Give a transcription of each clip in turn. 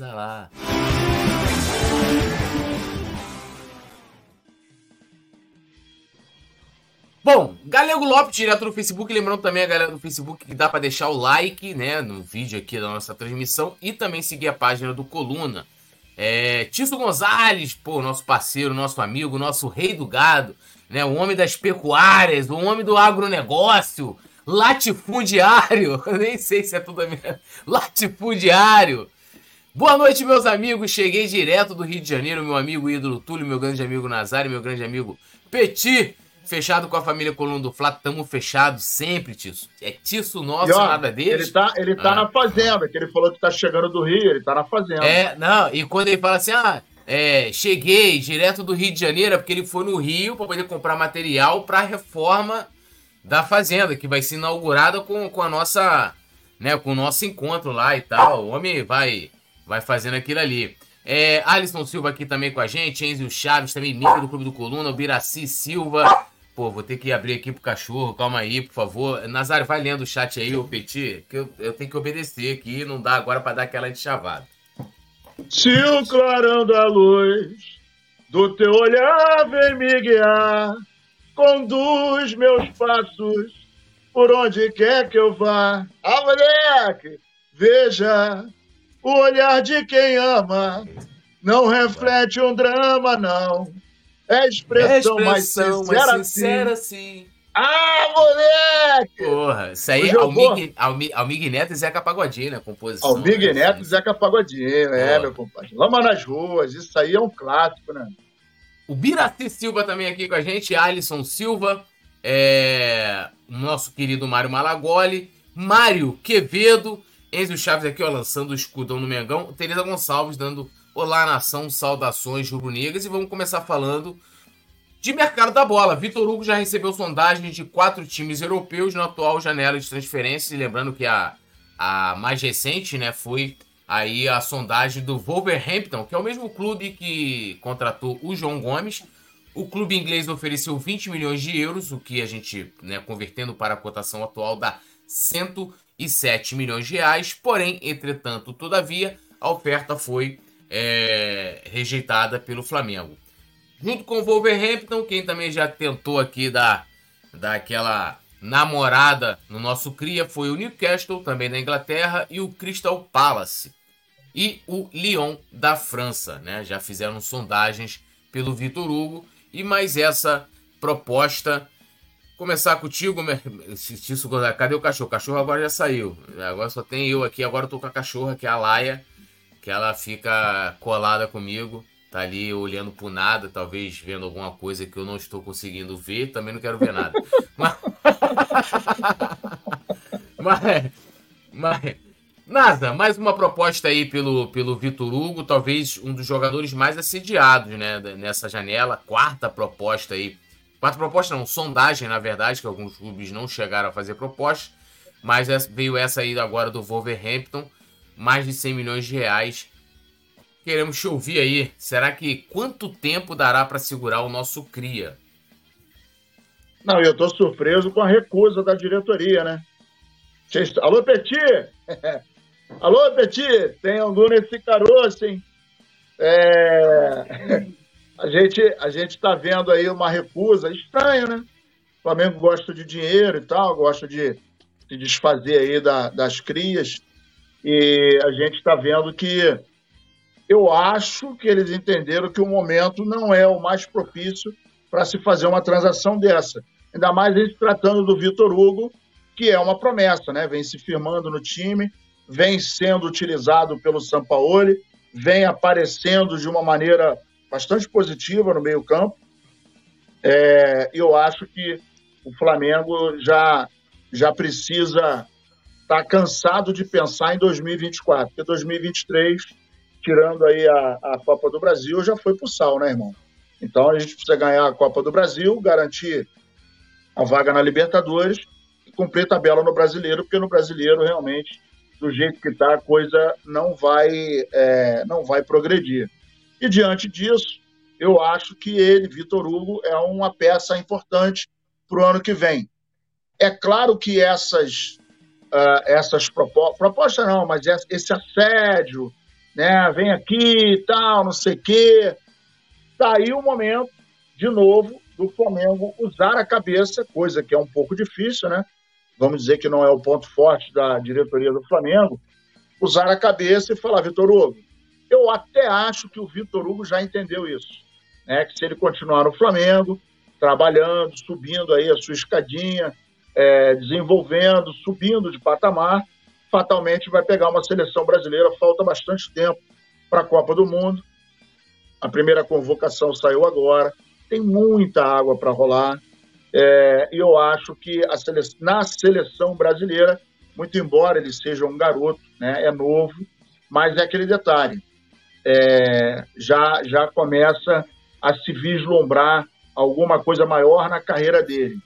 lá. Bom, Galego Lopes, direto no Facebook. Lembrando também a galera do Facebook que dá para deixar o like, né, no vídeo aqui da nossa transmissão e também seguir a página do Coluna. É, Tício Gonzalez, pô, nosso parceiro, nosso amigo, nosso rei do gado, né, o homem das pecuárias, o homem do agronegócio, latifundiário, nem sei se é tudo a mesma, latifundiário. Boa noite, meus amigos. Cheguei direto do Rio de Janeiro, meu amigo ídolo Túlio, meu grande amigo Nazário, meu grande amigo Petit fechado com a família Coluna do Flá, tamo fechado sempre, Tisso. É Tisso nosso, ó, nada dele. Ele tá, ele tá ah. na fazenda, que ele falou que tá chegando do Rio, ele tá na fazenda. É, não, e quando ele fala assim, ah, é, cheguei direto do Rio de Janeiro, é porque ele foi no Rio para poder comprar material para a reforma da fazenda, que vai ser inaugurada com, com a nossa, né, com o nosso encontro lá e tal. O homem vai, vai fazendo aquilo ali. É, Alisson Silva aqui também com a gente, Enzo Chaves também, membro do Clube do Coluna, o Biraci Silva, Pô, vou ter que abrir aqui pro cachorro, calma aí, por favor. Nazário, vai lendo o chat aí, ô Petit, que eu, eu tenho que obedecer aqui, não dá agora para dar aquela de chavada. Se o clarão da luz do teu olhar vem me guiar, conduz meus passos por onde quer que eu vá. Ah, moleque, veja o olhar de quem ama, não reflete um drama, não é expressão, é expressão mais, sincera, mais sincera assim. Ah, moleque! Porra, isso aí é Almig, Almig, Almig Neto e Zeca Pagodinho, né? Composição. Almig né? Neto e Zeca Pagodinho, é, meu compadre. Lama nas ruas, isso aí é um clássico, né? O Biraci Silva também aqui com a gente, Alisson Silva, é... nosso querido Mário Malagoli, Mário Quevedo, Enzo Chaves aqui, ó, lançando o escudão no Mengão, Tereza Gonçalves dando Olá, nação, saudações rubro-negras e vamos começar falando de mercado da bola. Vitor Hugo já recebeu sondagens de quatro times europeus na atual janela de transferências. E lembrando que a, a mais recente né, foi aí a sondagem do Wolverhampton, que é o mesmo clube que contratou o João Gomes. O clube inglês ofereceu 20 milhões de euros, o que a gente, né, convertendo para a cotação atual, dá 107 milhões de reais. Porém, entretanto, todavia, a oferta foi é, rejeitada pelo Flamengo. Junto com o Wolverhampton, quem também já tentou aqui dar, dar aquela namorada no nosso cria foi o Newcastle, também da Inglaterra, e o Crystal Palace. E o Lyon da França, né? Já fizeram sondagens pelo Vitor Hugo. E mais essa proposta. Começar contigo, cadê o cachorro? O cachorro agora já saiu. Agora só tem eu aqui. Agora eu tô com a cachorra, que é a Laia que ela fica colada comigo, tá ali olhando pro nada, talvez vendo alguma coisa que eu não estou conseguindo ver, também não quero ver nada. mas... mas, mas, nada, mais uma proposta aí pelo, pelo Vitor Hugo, talvez um dos jogadores mais assediados, né, nessa janela, quarta proposta aí. Quarta proposta não, sondagem, na verdade, que alguns clubes não chegaram a fazer proposta, mas veio essa aí agora do Wolverhampton, mais de 100 milhões de reais. Queremos te ouvir aí. Será que quanto tempo dará para segurar o nosso cria? Não, eu estou surpreso com a recusa da diretoria, né? Alô, Petit! Alô, Petit! Tem algum nesse caroço, hein? É... Gente a gente está vendo aí uma recusa estranha, né? O Flamengo gosta de dinheiro e tal, gosta de se desfazer aí da, das crias. E a gente está vendo que eu acho que eles entenderam que o momento não é o mais propício para se fazer uma transação dessa. Ainda mais se tratando do Vitor Hugo, que é uma promessa, né? Vem se firmando no time, vem sendo utilizado pelo Sampaoli, vem aparecendo de uma maneira bastante positiva no meio-campo. É, eu acho que o Flamengo já, já precisa está cansado de pensar em 2024, porque 2023, tirando aí a, a Copa do Brasil, já foi pro sal, né, irmão? Então a gente precisa ganhar a Copa do Brasil, garantir a vaga na Libertadores e cumprir tabela no Brasileiro, porque no Brasileiro realmente do jeito que está a coisa não vai é, não vai progredir. E diante disso, eu acho que ele, Vitor Hugo, é uma peça importante para o ano que vem. É claro que essas uh, essas propostas, proposta não, mas esse assédio né? Vem aqui e tal, não sei o quê. Tá aí o momento, de novo, do Flamengo usar a cabeça, coisa que é um pouco difícil, né? Vamos dizer que não é o ponto forte da diretoria do Flamengo, usar a cabeça e falar, Vitor Hugo, eu até acho que o Vitor Hugo já entendeu isso, né? Que se ele continuar no Flamengo, trabalhando, subindo aí a sua escadinha, é, desenvolvendo, subindo de patamar, fatalmente vai pegar uma seleção brasileira. Falta bastante tempo para a Copa do Mundo. A primeira convocação saiu agora. Tem muita água para rolar. É, e eu acho que sele... na seleção brasileira, muito embora ele seja um garoto, né, é novo, mas é aquele detalhe. É, já, já começa a se vislumbrar alguma coisa maior na carreira dele.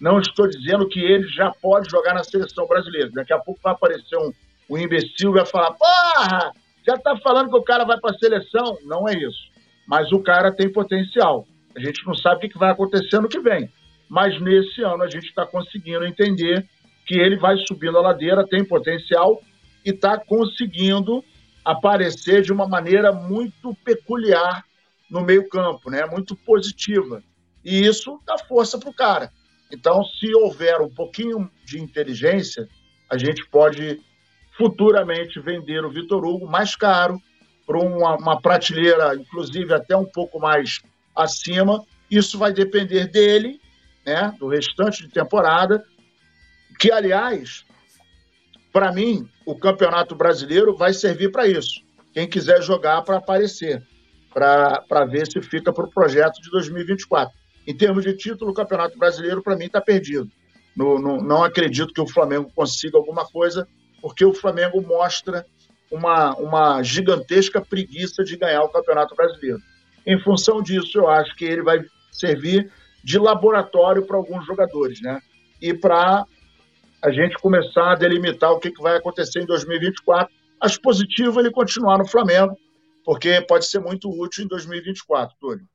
Não estou dizendo que ele já pode jogar na seleção brasileira. Daqui a pouco vai aparecer um, um imbecil e vai falar: porra, já está falando que o cara vai para a seleção. Não é isso. Mas o cara tem potencial. A gente não sabe o que vai acontecer no que vem. Mas nesse ano a gente está conseguindo entender que ele vai subindo a ladeira, tem potencial e está conseguindo aparecer de uma maneira muito peculiar no meio-campo, né? muito positiva. E isso dá força para o cara. Então, se houver um pouquinho de inteligência, a gente pode futuramente vender o Vitor Hugo mais caro, para uma, uma prateleira, inclusive até um pouco mais acima. Isso vai depender dele, né, do restante de temporada, que, aliás, para mim, o Campeonato Brasileiro vai servir para isso. Quem quiser jogar para aparecer, para ver se fica para o projeto de 2024. Em termos de título, o Campeonato Brasileiro, para mim, está perdido. No, no, não acredito que o Flamengo consiga alguma coisa, porque o Flamengo mostra uma, uma gigantesca preguiça de ganhar o Campeonato Brasileiro. Em função disso, eu acho que ele vai servir de laboratório para alguns jogadores, né? E para a gente começar a delimitar o que, que vai acontecer em 2024. Acho positivo ele continuar no Flamengo, porque pode ser muito útil em 2024, Túlio.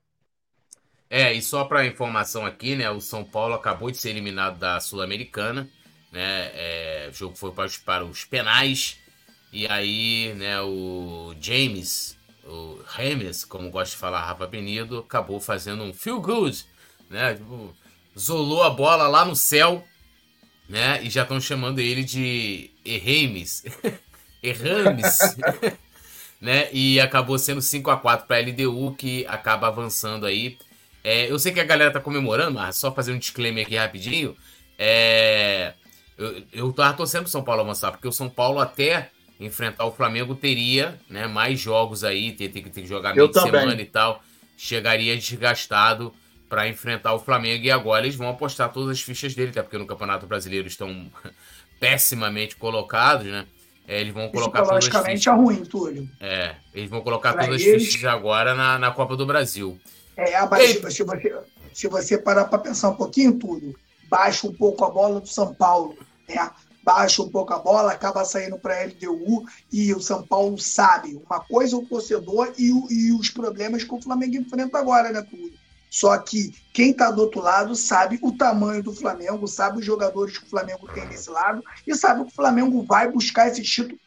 É, e só para informação aqui, né? O São Paulo acabou de ser eliminado da Sul-Americana, né? É, o jogo foi para os penais. E aí, né, o James, o James, como gosta de falar Rafa Penido, acabou fazendo um feel good, né? Tipo, zolou a bola lá no céu, né? E já estão chamando ele de Errames. Errames. né? E acabou sendo 5 a 4 para a LDU, que acaba avançando aí é, eu sei que a galera tá comemorando, mas só fazer um disclaimer aqui rapidinho. É, eu, eu tava torcendo pro São Paulo avançar, porque o São Paulo até enfrentar o Flamengo teria né, mais jogos aí, ter, ter, ter que jogar meio de semana e tal. Chegaria desgastado para enfrentar o Flamengo e agora eles vão apostar todas as fichas dele, até porque no Campeonato Brasileiro estão pessimamente colocados, né? É, eles vão colocar todas as fichas. é ruim, Túlio. É, eles vão colocar pra todas eles... as fichas agora na, na Copa do Brasil. É, mas se você, se você parar para pensar um pouquinho tudo, baixa um pouco a bola do São Paulo, né? Baixa um pouco a bola, acaba saindo para a LDU e o São Paulo sabe. Uma coisa é o torcedor e, o, e os problemas que o Flamengo enfrenta agora, né, tudo. Só que quem está do outro lado sabe o tamanho do Flamengo, sabe os jogadores que o Flamengo tem desse lado e sabe que o Flamengo vai buscar esse título.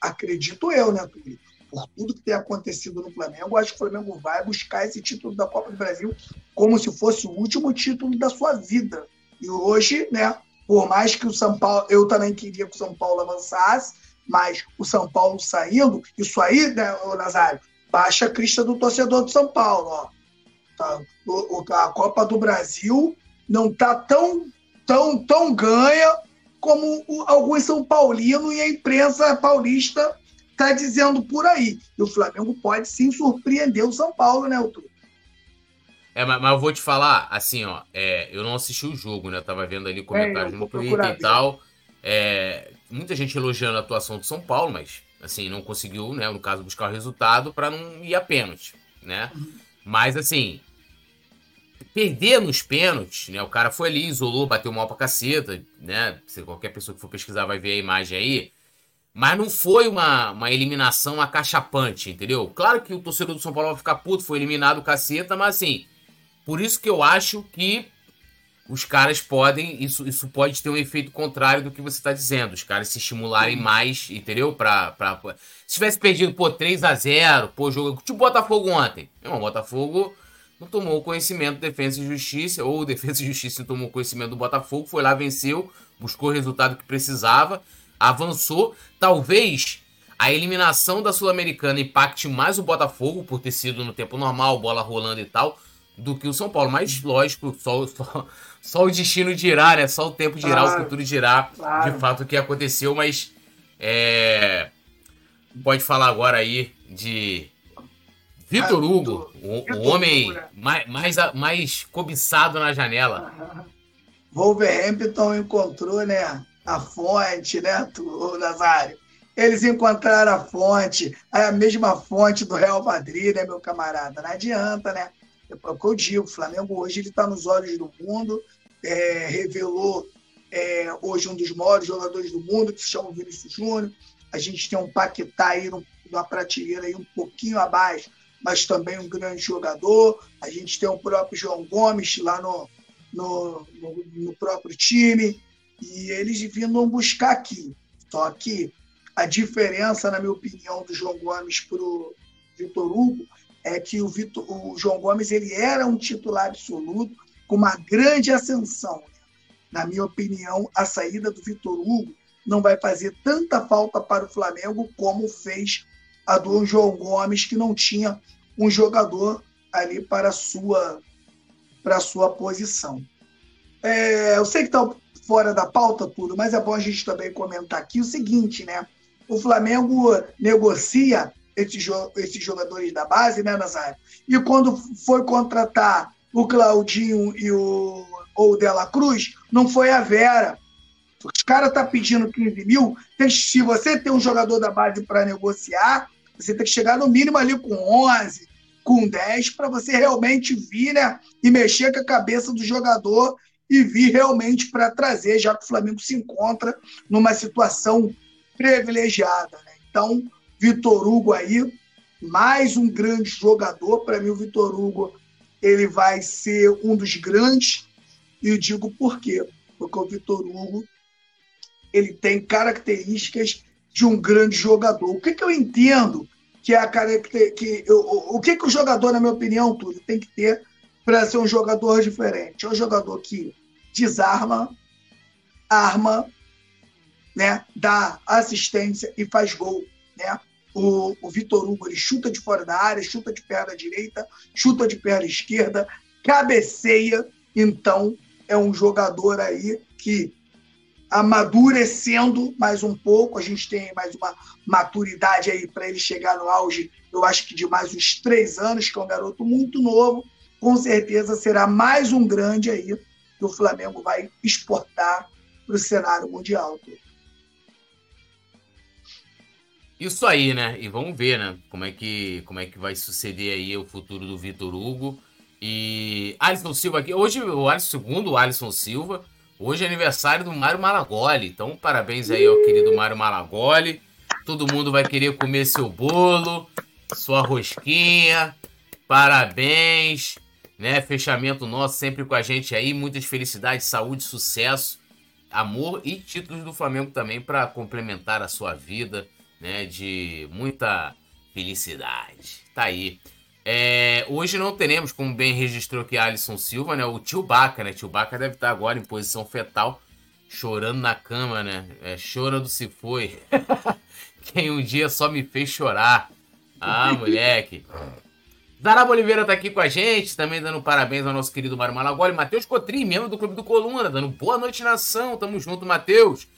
Acredito eu, né, Túlio? por tudo que tem acontecido no Flamengo, acho que o Flamengo vai buscar esse título da Copa do Brasil como se fosse o último título da sua vida. E hoje, né, por mais que o São Paulo, eu também queria que o São Paulo avançasse, mas o São Paulo saindo, isso aí, né, Nazário, baixa a crista do torcedor do São Paulo, ó. Tá, o, a Copa do Brasil não tá tão, tão, tão ganha como o, alguns São Paulinos e a imprensa paulista está dizendo por aí. E o Flamengo pode sim surpreender o São Paulo, né, Arthur? É, mas, mas, eu vou te falar, assim, ó, é, eu não assisti o jogo, né? Eu tava vendo ali comentários é, no Twitter e tal. É, muita gente elogiando a atuação do São Paulo, mas, assim, não conseguiu, né? No caso, buscar o resultado para não ir a pênalti, né? Uhum. Mas, assim, perder nos pênaltis, né? O cara foi ali, isolou, bateu mal pra caceta, né? Se qualquer pessoa que for pesquisar vai ver a imagem aí. Mas não foi uma, uma eliminação acachapante, entendeu? Claro que o torcedor do São Paulo vai ficar puto, foi eliminado caceta, mas assim, por isso que eu acho que os caras podem, isso, isso pode ter um efeito contrário do que você está dizendo, os caras se estimularem mais, entendeu? Pra, pra, se tivesse perdido, pô, 3 a 0 pô, jogo, tipo o Botafogo ontem. Meu irmão, Botafogo não tomou conhecimento do Defesa e Justiça, ou Defesa e Justiça não tomou conhecimento do Botafogo, foi lá, venceu, buscou o resultado que precisava, avançou. Talvez a eliminação da Sul-Americana impacte mais o Botafogo, por ter sido no tempo normal, bola rolando e tal, do que o São Paulo. Mas, lógico, só, só, só o destino dirá, né? Só o tempo dirá, claro, o futuro dirá claro. de fato o que aconteceu, mas é... pode falar agora aí de Vitor Hugo, o, o homem mais, mais, mais cobiçado na janela. Wolverhampton encontrou, né, a fonte, né, Nazário? Eles encontraram a fonte, a mesma fonte do Real Madrid, né, meu camarada? Não adianta, né? É o que eu digo, o Flamengo hoje ele está nos olhos do mundo, é, revelou é, hoje um dos maiores jogadores do mundo, que se chama Vinícius Júnior. A gente tem um Paquetá aí numa prateleira aí um pouquinho abaixo, mas também um grande jogador. A gente tem o próprio João Gomes lá no, no, no, no próprio time. E eles vindo buscar aqui. Só que a diferença, na minha opinião, do João Gomes para o Vitor Hugo é que o, Vitor, o João Gomes ele era um titular absoluto com uma grande ascensão. Na minha opinião, a saída do Vitor Hugo não vai fazer tanta falta para o Flamengo como fez a do João Gomes, que não tinha um jogador ali para sua, para sua posição. É, eu sei que está fora da pauta tudo, mas é bom a gente também comentar aqui o seguinte, né? O Flamengo negocia esses, esses jogadores da base, né, Nazário? E quando foi contratar o Claudinho e o, ou Dela Cruz, não foi a Vera. Os caras tá pedindo 15 mil. Tem, se você tem um jogador da base para negociar, você tem que chegar no mínimo ali com 11, com 10, para você realmente vir né, e mexer com a cabeça do jogador e vir realmente para trazer, já que o Flamengo se encontra numa situação privilegiada. Né? Então, Vitor Hugo aí, mais um grande jogador. Para mim, o Vitor Hugo ele vai ser um dos grandes. E digo por quê? Porque o Vitor Hugo ele tem características de um grande jogador. O que, que eu entendo que é a característica. Que, o, o que, que o jogador, na minha opinião, tudo tem que ter para ser um jogador diferente? É um jogador que desarma, arma, né, dá assistência e faz gol. Né? O, o Vitor Hugo ele chuta de fora da área, chuta de perna direita, chuta de perna esquerda, cabeceia. Então, é um jogador aí que amadurecendo mais um pouco, a gente tem mais uma maturidade aí para ele chegar no auge, eu acho que de mais uns três anos, que é um garoto muito novo, com certeza será mais um grande aí que o Flamengo vai exportar para o cenário mundial. Isso aí, né? E vamos ver, né? Como é que, como é que vai suceder aí o futuro do Vitor Hugo. E Alisson Silva aqui. Hoje, o Alisson, segundo o Alisson Silva, hoje é aniversário do Mário Malagoli. Então, parabéns aí ao querido Mário Malagoli. Todo mundo vai querer comer seu bolo, sua rosquinha. Parabéns, né? Fechamento nosso sempre com a gente aí. Muitas felicidades, saúde, sucesso, amor e títulos do Flamengo também para complementar a sua vida né? De muita felicidade. Tá aí. É, hoje não teremos, como bem registrou aqui Alisson Silva, né? O tio Baca, né? Tio Baca deve estar agora em posição fetal, chorando na cama, né? É, chorando se foi. Quem um dia só me fez chorar. Ah, moleque. Daraba Oliveira tá aqui com a gente, também dando parabéns ao nosso querido Mário Malagoli. Matheus Cotrim, membro do Clube do Coluna, dando boa noite, nação. Tamo junto, Matheus.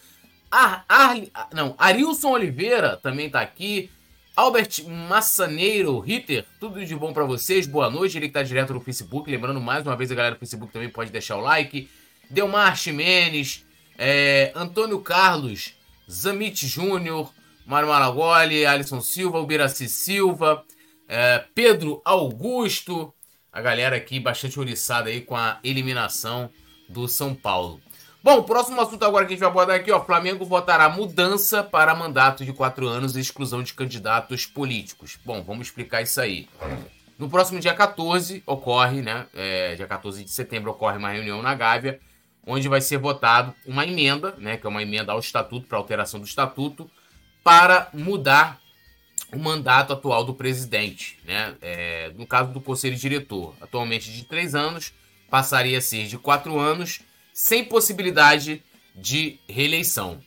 Ar, Ar, não, Arilson Oliveira também tá aqui. Albert Massaneiro, Ritter, tudo de bom para vocês. Boa noite. Ele que tá direto no Facebook. Lembrando mais uma vez, a galera do Facebook também pode deixar o like. Delmar Ximenes, é, Antônio Carlos, Zamit Júnior, Mário Malagoli, Alisson Silva, Ubiraci Silva, é, Pedro Augusto. A galera aqui bastante oriçada aí com a eliminação do São Paulo. Bom, o próximo assunto agora que a gente vai abordar aqui, ó. Flamengo votará mudança para mandato de quatro anos e exclusão de candidatos políticos. Bom, vamos explicar isso aí. No próximo dia 14 ocorre, né? É, dia 14 de setembro ocorre uma reunião na Gávea, onde vai ser votado uma emenda, né? Que é uma emenda ao estatuto, para alteração do estatuto, para mudar o mandato atual do presidente, né? É, no caso do conselho diretor, atualmente de três anos, passaria a ser de quatro anos, sem possibilidade de reeleição.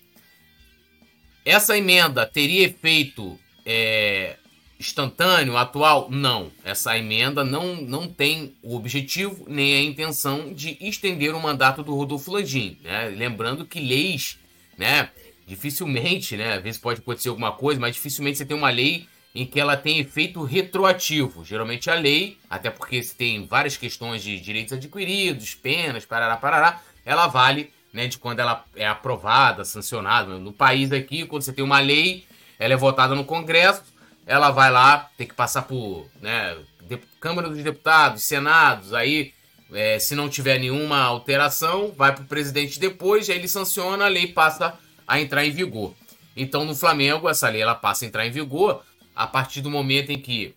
Essa emenda teria efeito é, instantâneo, atual? Não. Essa emenda não, não tem o objetivo nem a intenção de estender o mandato do Rodolfo Landim. Né? Lembrando que leis, né, dificilmente, né, às vezes pode acontecer alguma coisa, mas dificilmente você tem uma lei em que ela tem efeito retroativo. Geralmente a lei, até porque você tem várias questões de direitos adquiridos, penas, parará, parará, ela vale né, de quando ela é aprovada, sancionada. No país aqui, quando você tem uma lei, ela é votada no Congresso, ela vai lá, tem que passar por né, Câmara dos Deputados, Senados, aí é, se não tiver nenhuma alteração, vai para o presidente depois, aí ele sanciona, a lei passa a entrar em vigor. Então no Flamengo, essa lei ela passa a entrar em vigor a partir do momento em que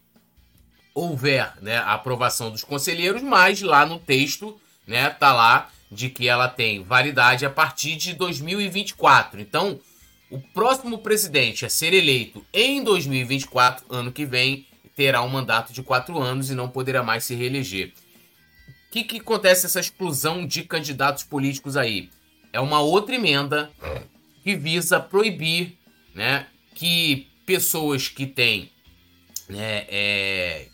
houver né, a aprovação dos conselheiros, mas lá no texto né, tá lá de que ela tem validade a partir de 2024. Então, o próximo presidente a ser eleito em 2024, ano que vem, terá um mandato de quatro anos e não poderá mais se reeleger. O que, que acontece essa exclusão de candidatos políticos aí? É uma outra emenda que visa proibir né, que pessoas que têm né, é,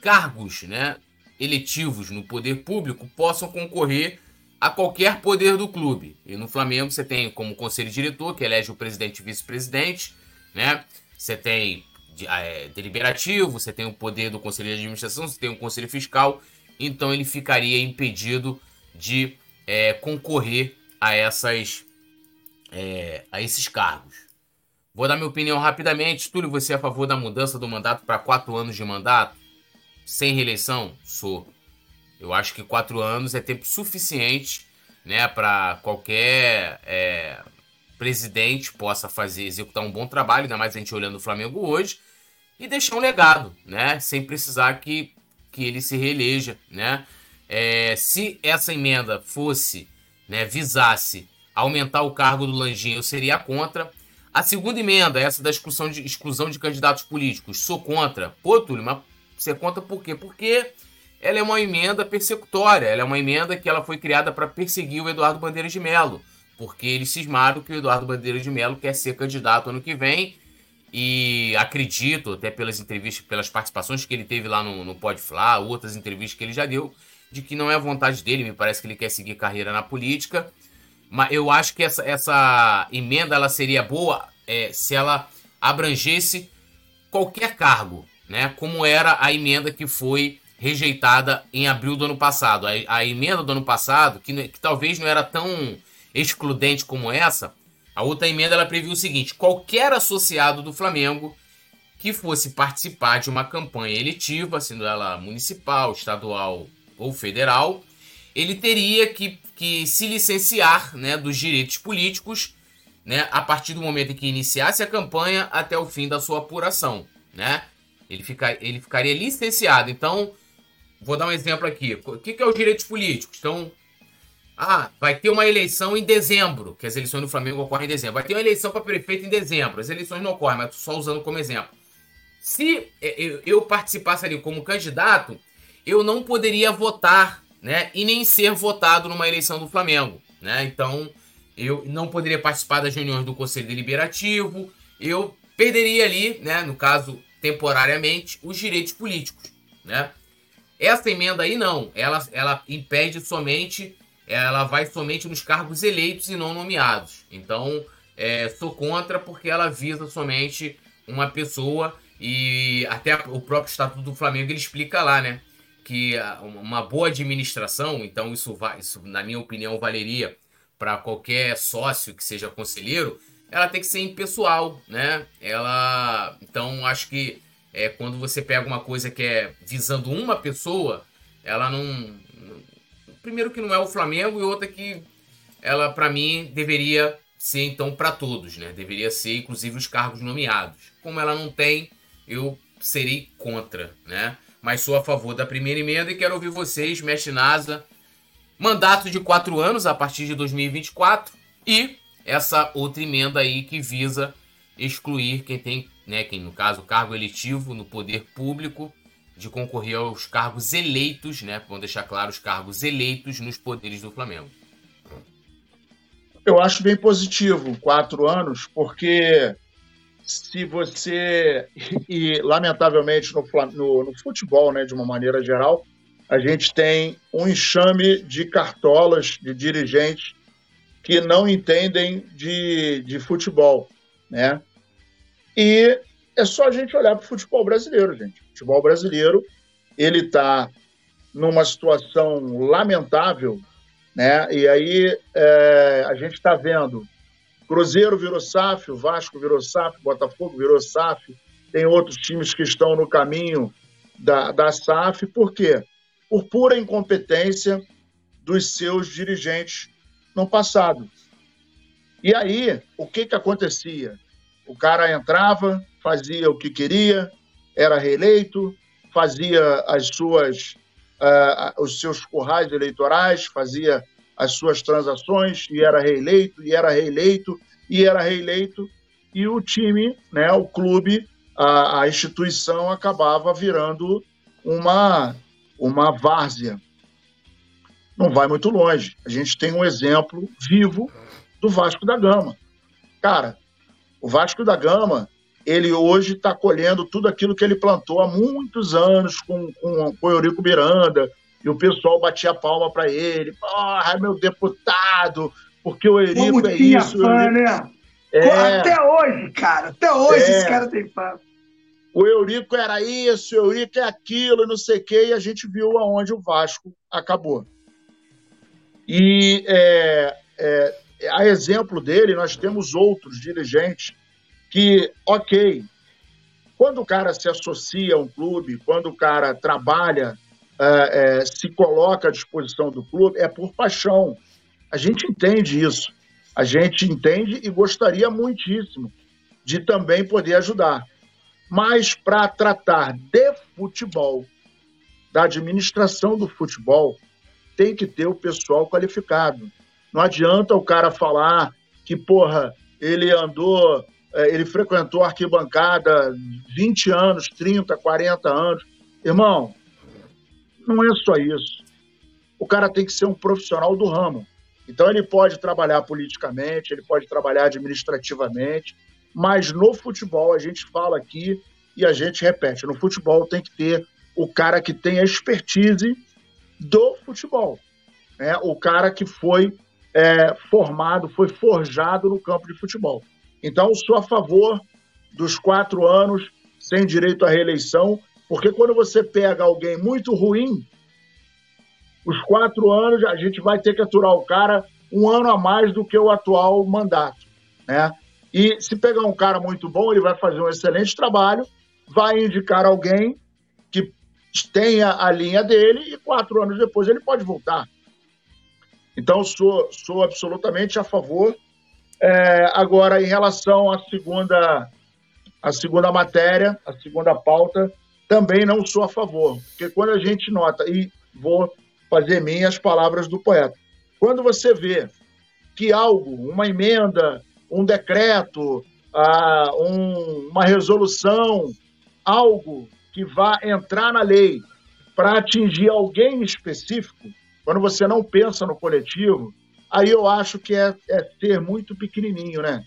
cargos né, eletivos no poder público possam concorrer a qualquer poder do clube. E no Flamengo você tem como conselho diretor, que elege o presidente e vice-presidente, né? Você tem é, deliberativo, você tem o poder do conselho de administração, você tem o conselho fiscal, então ele ficaria impedido de é, concorrer a essas é, a esses cargos. Vou dar minha opinião rapidamente. Túlio, você é a favor da mudança do mandato para quatro anos de mandato? Sem reeleição? Sou. Eu acho que quatro anos é tempo suficiente né, para qualquer é, presidente possa fazer, executar um bom trabalho, ainda mais a gente olhando o Flamengo hoje, e deixar um legado, né, sem precisar que, que ele se reeleja. Né? É, se essa emenda fosse, né, visasse aumentar o cargo do Langinho, eu seria contra. A segunda emenda, essa da exclusão de, exclusão de candidatos políticos, sou contra. Pô, Túlio, mas você é contra por quê? Porque ela é uma emenda persecutória, ela é uma emenda que ela foi criada para perseguir o Eduardo Bandeira de Mello, porque eles cismaram que o Eduardo Bandeira de Mello quer ser candidato ano que vem. E acredito, até pelas entrevistas, pelas participações que ele teve lá no, no Pode Falar, outras entrevistas que ele já deu, de que não é a vontade dele, me parece que ele quer seguir carreira na política, mas eu acho que essa, essa emenda ela seria boa é, se ela abrangesse qualquer cargo, né? Como era a emenda que foi rejeitada em abril do ano passado. A, a emenda do ano passado, que, que, talvez não era tão excludente como essa, a outra emenda ela previu o seguinte: qualquer associado do Flamengo que fosse participar de uma campanha eletiva, sendo ela municipal, estadual ou federal, ele teria que, que se licenciar né, dos direitos políticos né, a partir do momento em que iniciasse a campanha até o fim da sua apuração. Né? Ele, fica, ele ficaria licenciado. Então, Vou dar um exemplo aqui. O que, que é os direitos políticos? Então, ah, vai ter uma eleição em dezembro, que as eleições do Flamengo ocorrem em dezembro. Vai ter uma eleição para prefeito em dezembro. As eleições não ocorrem, mas só usando como exemplo. Se é, eu participasse ali como candidato, eu não poderia votar, né? E nem ser votado numa eleição do Flamengo, né? Então, eu não poderia participar das reuniões do Conselho Deliberativo. Eu perderia ali, né? No caso, temporariamente, os direitos políticos, né? Essa emenda aí não, ela, ela impede somente, ela vai somente nos cargos eleitos e não nomeados. Então, é, sou contra porque ela visa somente uma pessoa e até o próprio Estatuto do Flamengo ele explica lá, né? Que uma boa administração, então isso, vai, isso na minha opinião valeria para qualquer sócio que seja conselheiro, ela tem que ser impessoal, né? Ela, então acho que é, quando você pega uma coisa que é visando uma pessoa, ela não. Primeiro que não é o Flamengo e outra que ela, para mim, deveria ser então para todos, né? Deveria ser inclusive os cargos nomeados. Como ela não tem, eu serei contra, né? mas sou a favor da primeira emenda e quero ouvir vocês, mestre Nasa. Mandato de quatro anos a partir de 2024 e essa outra emenda aí que visa excluir quem tem, né, quem no caso, cargo eletivo no poder público de concorrer aos cargos eleitos, né? Vamos deixar claro os cargos eleitos nos poderes do Flamengo. Eu acho bem positivo quatro anos, porque se você e lamentavelmente no, no, no, futebol, né, de uma maneira geral, a gente tem um enxame de cartolas de dirigentes que não entendem de, de futebol, né? E é só a gente olhar para o futebol brasileiro, gente. O futebol brasileiro ele está numa situação lamentável, né? E aí é, a gente está vendo Cruzeiro virou SAF, Vasco virou SAF, Botafogo virou SAF, tem outros times que estão no caminho da, da SAF, por quê? Por pura incompetência dos seus dirigentes no passado. E aí, o que, que acontecia? O cara entrava, fazia o que queria, era reeleito, fazia as suas, uh, os seus currais eleitorais, fazia as suas transações e era reeleito, e era reeleito, e era reeleito, e o time, né, o clube, a, a instituição acabava virando uma, uma várzea. Não vai muito longe. A gente tem um exemplo vivo do Vasco da Gama. Cara, o Vasco da Gama, ele hoje está colhendo tudo aquilo que ele plantou há muitos anos com, com, com o Eurico Miranda, e o pessoal batia palma para ele. Porra, meu deputado, porque o Eurico Como é tinha isso. Fã, né? É... Até hoje, cara, até hoje é... esse cara tem fã. O Eurico era isso, o Eurico é aquilo, não sei o quê, e a gente viu aonde o Vasco acabou. E é, é, a exemplo dele, nós temos outros dirigentes que, ok, quando o cara se associa a um clube, quando o cara trabalha é, é, se coloca à disposição do clube é por paixão. A gente entende isso. A gente entende e gostaria muitíssimo de também poder ajudar. Mas para tratar de futebol, da administração do futebol, tem que ter o pessoal qualificado. Não adianta o cara falar que, porra, ele andou, é, ele frequentou arquibancada 20 anos, 30, 40 anos. Irmão, não é só isso. O cara tem que ser um profissional do ramo. Então ele pode trabalhar politicamente, ele pode trabalhar administrativamente, mas no futebol a gente fala aqui e a gente repete, no futebol tem que ter o cara que tem a expertise do futebol, né? O cara que foi é, formado, foi forjado no campo de futebol. Então sou a favor dos quatro anos sem direito à reeleição porque quando você pega alguém muito ruim, os quatro anos a gente vai ter que aturar o cara um ano a mais do que o atual mandato, né? E se pegar um cara muito bom, ele vai fazer um excelente trabalho, vai indicar alguém que tenha a linha dele e quatro anos depois ele pode voltar. Então, sou, sou absolutamente a favor. É, agora, em relação à segunda, à segunda matéria, a segunda pauta, também não sou a favor, porque quando a gente nota, e vou fazer minhas palavras do poeta, quando você vê que algo, uma emenda, um decreto, ah, um, uma resolução, algo que vá entrar na lei para atingir alguém específico, quando você não pensa no coletivo, aí eu acho que é, é ser muito pequenininho, né?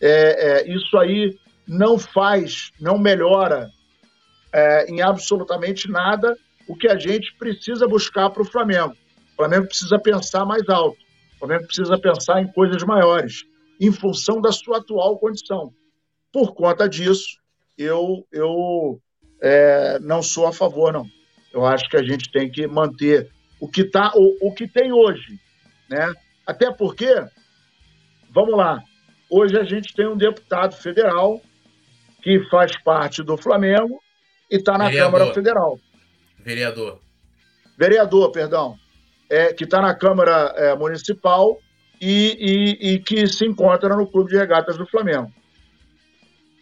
É, é, isso aí não faz, não melhora é, em absolutamente nada o que a gente precisa buscar para o Flamengo. O Flamengo precisa pensar mais alto. O Flamengo precisa pensar em coisas maiores, em função da sua atual condição. Por conta disso, eu, eu é, não sou a favor, não. Eu acho que a gente tem que manter o que, tá, o, o que tem hoje. Né? Até porque, vamos lá, hoje a gente tem um deputado federal que faz parte do Flamengo e está na Vereador. Câmara Federal. Vereador. Vereador, perdão. É, que está na Câmara é, Municipal e, e, e, que se encontra no Clube de Regatas do Flamengo.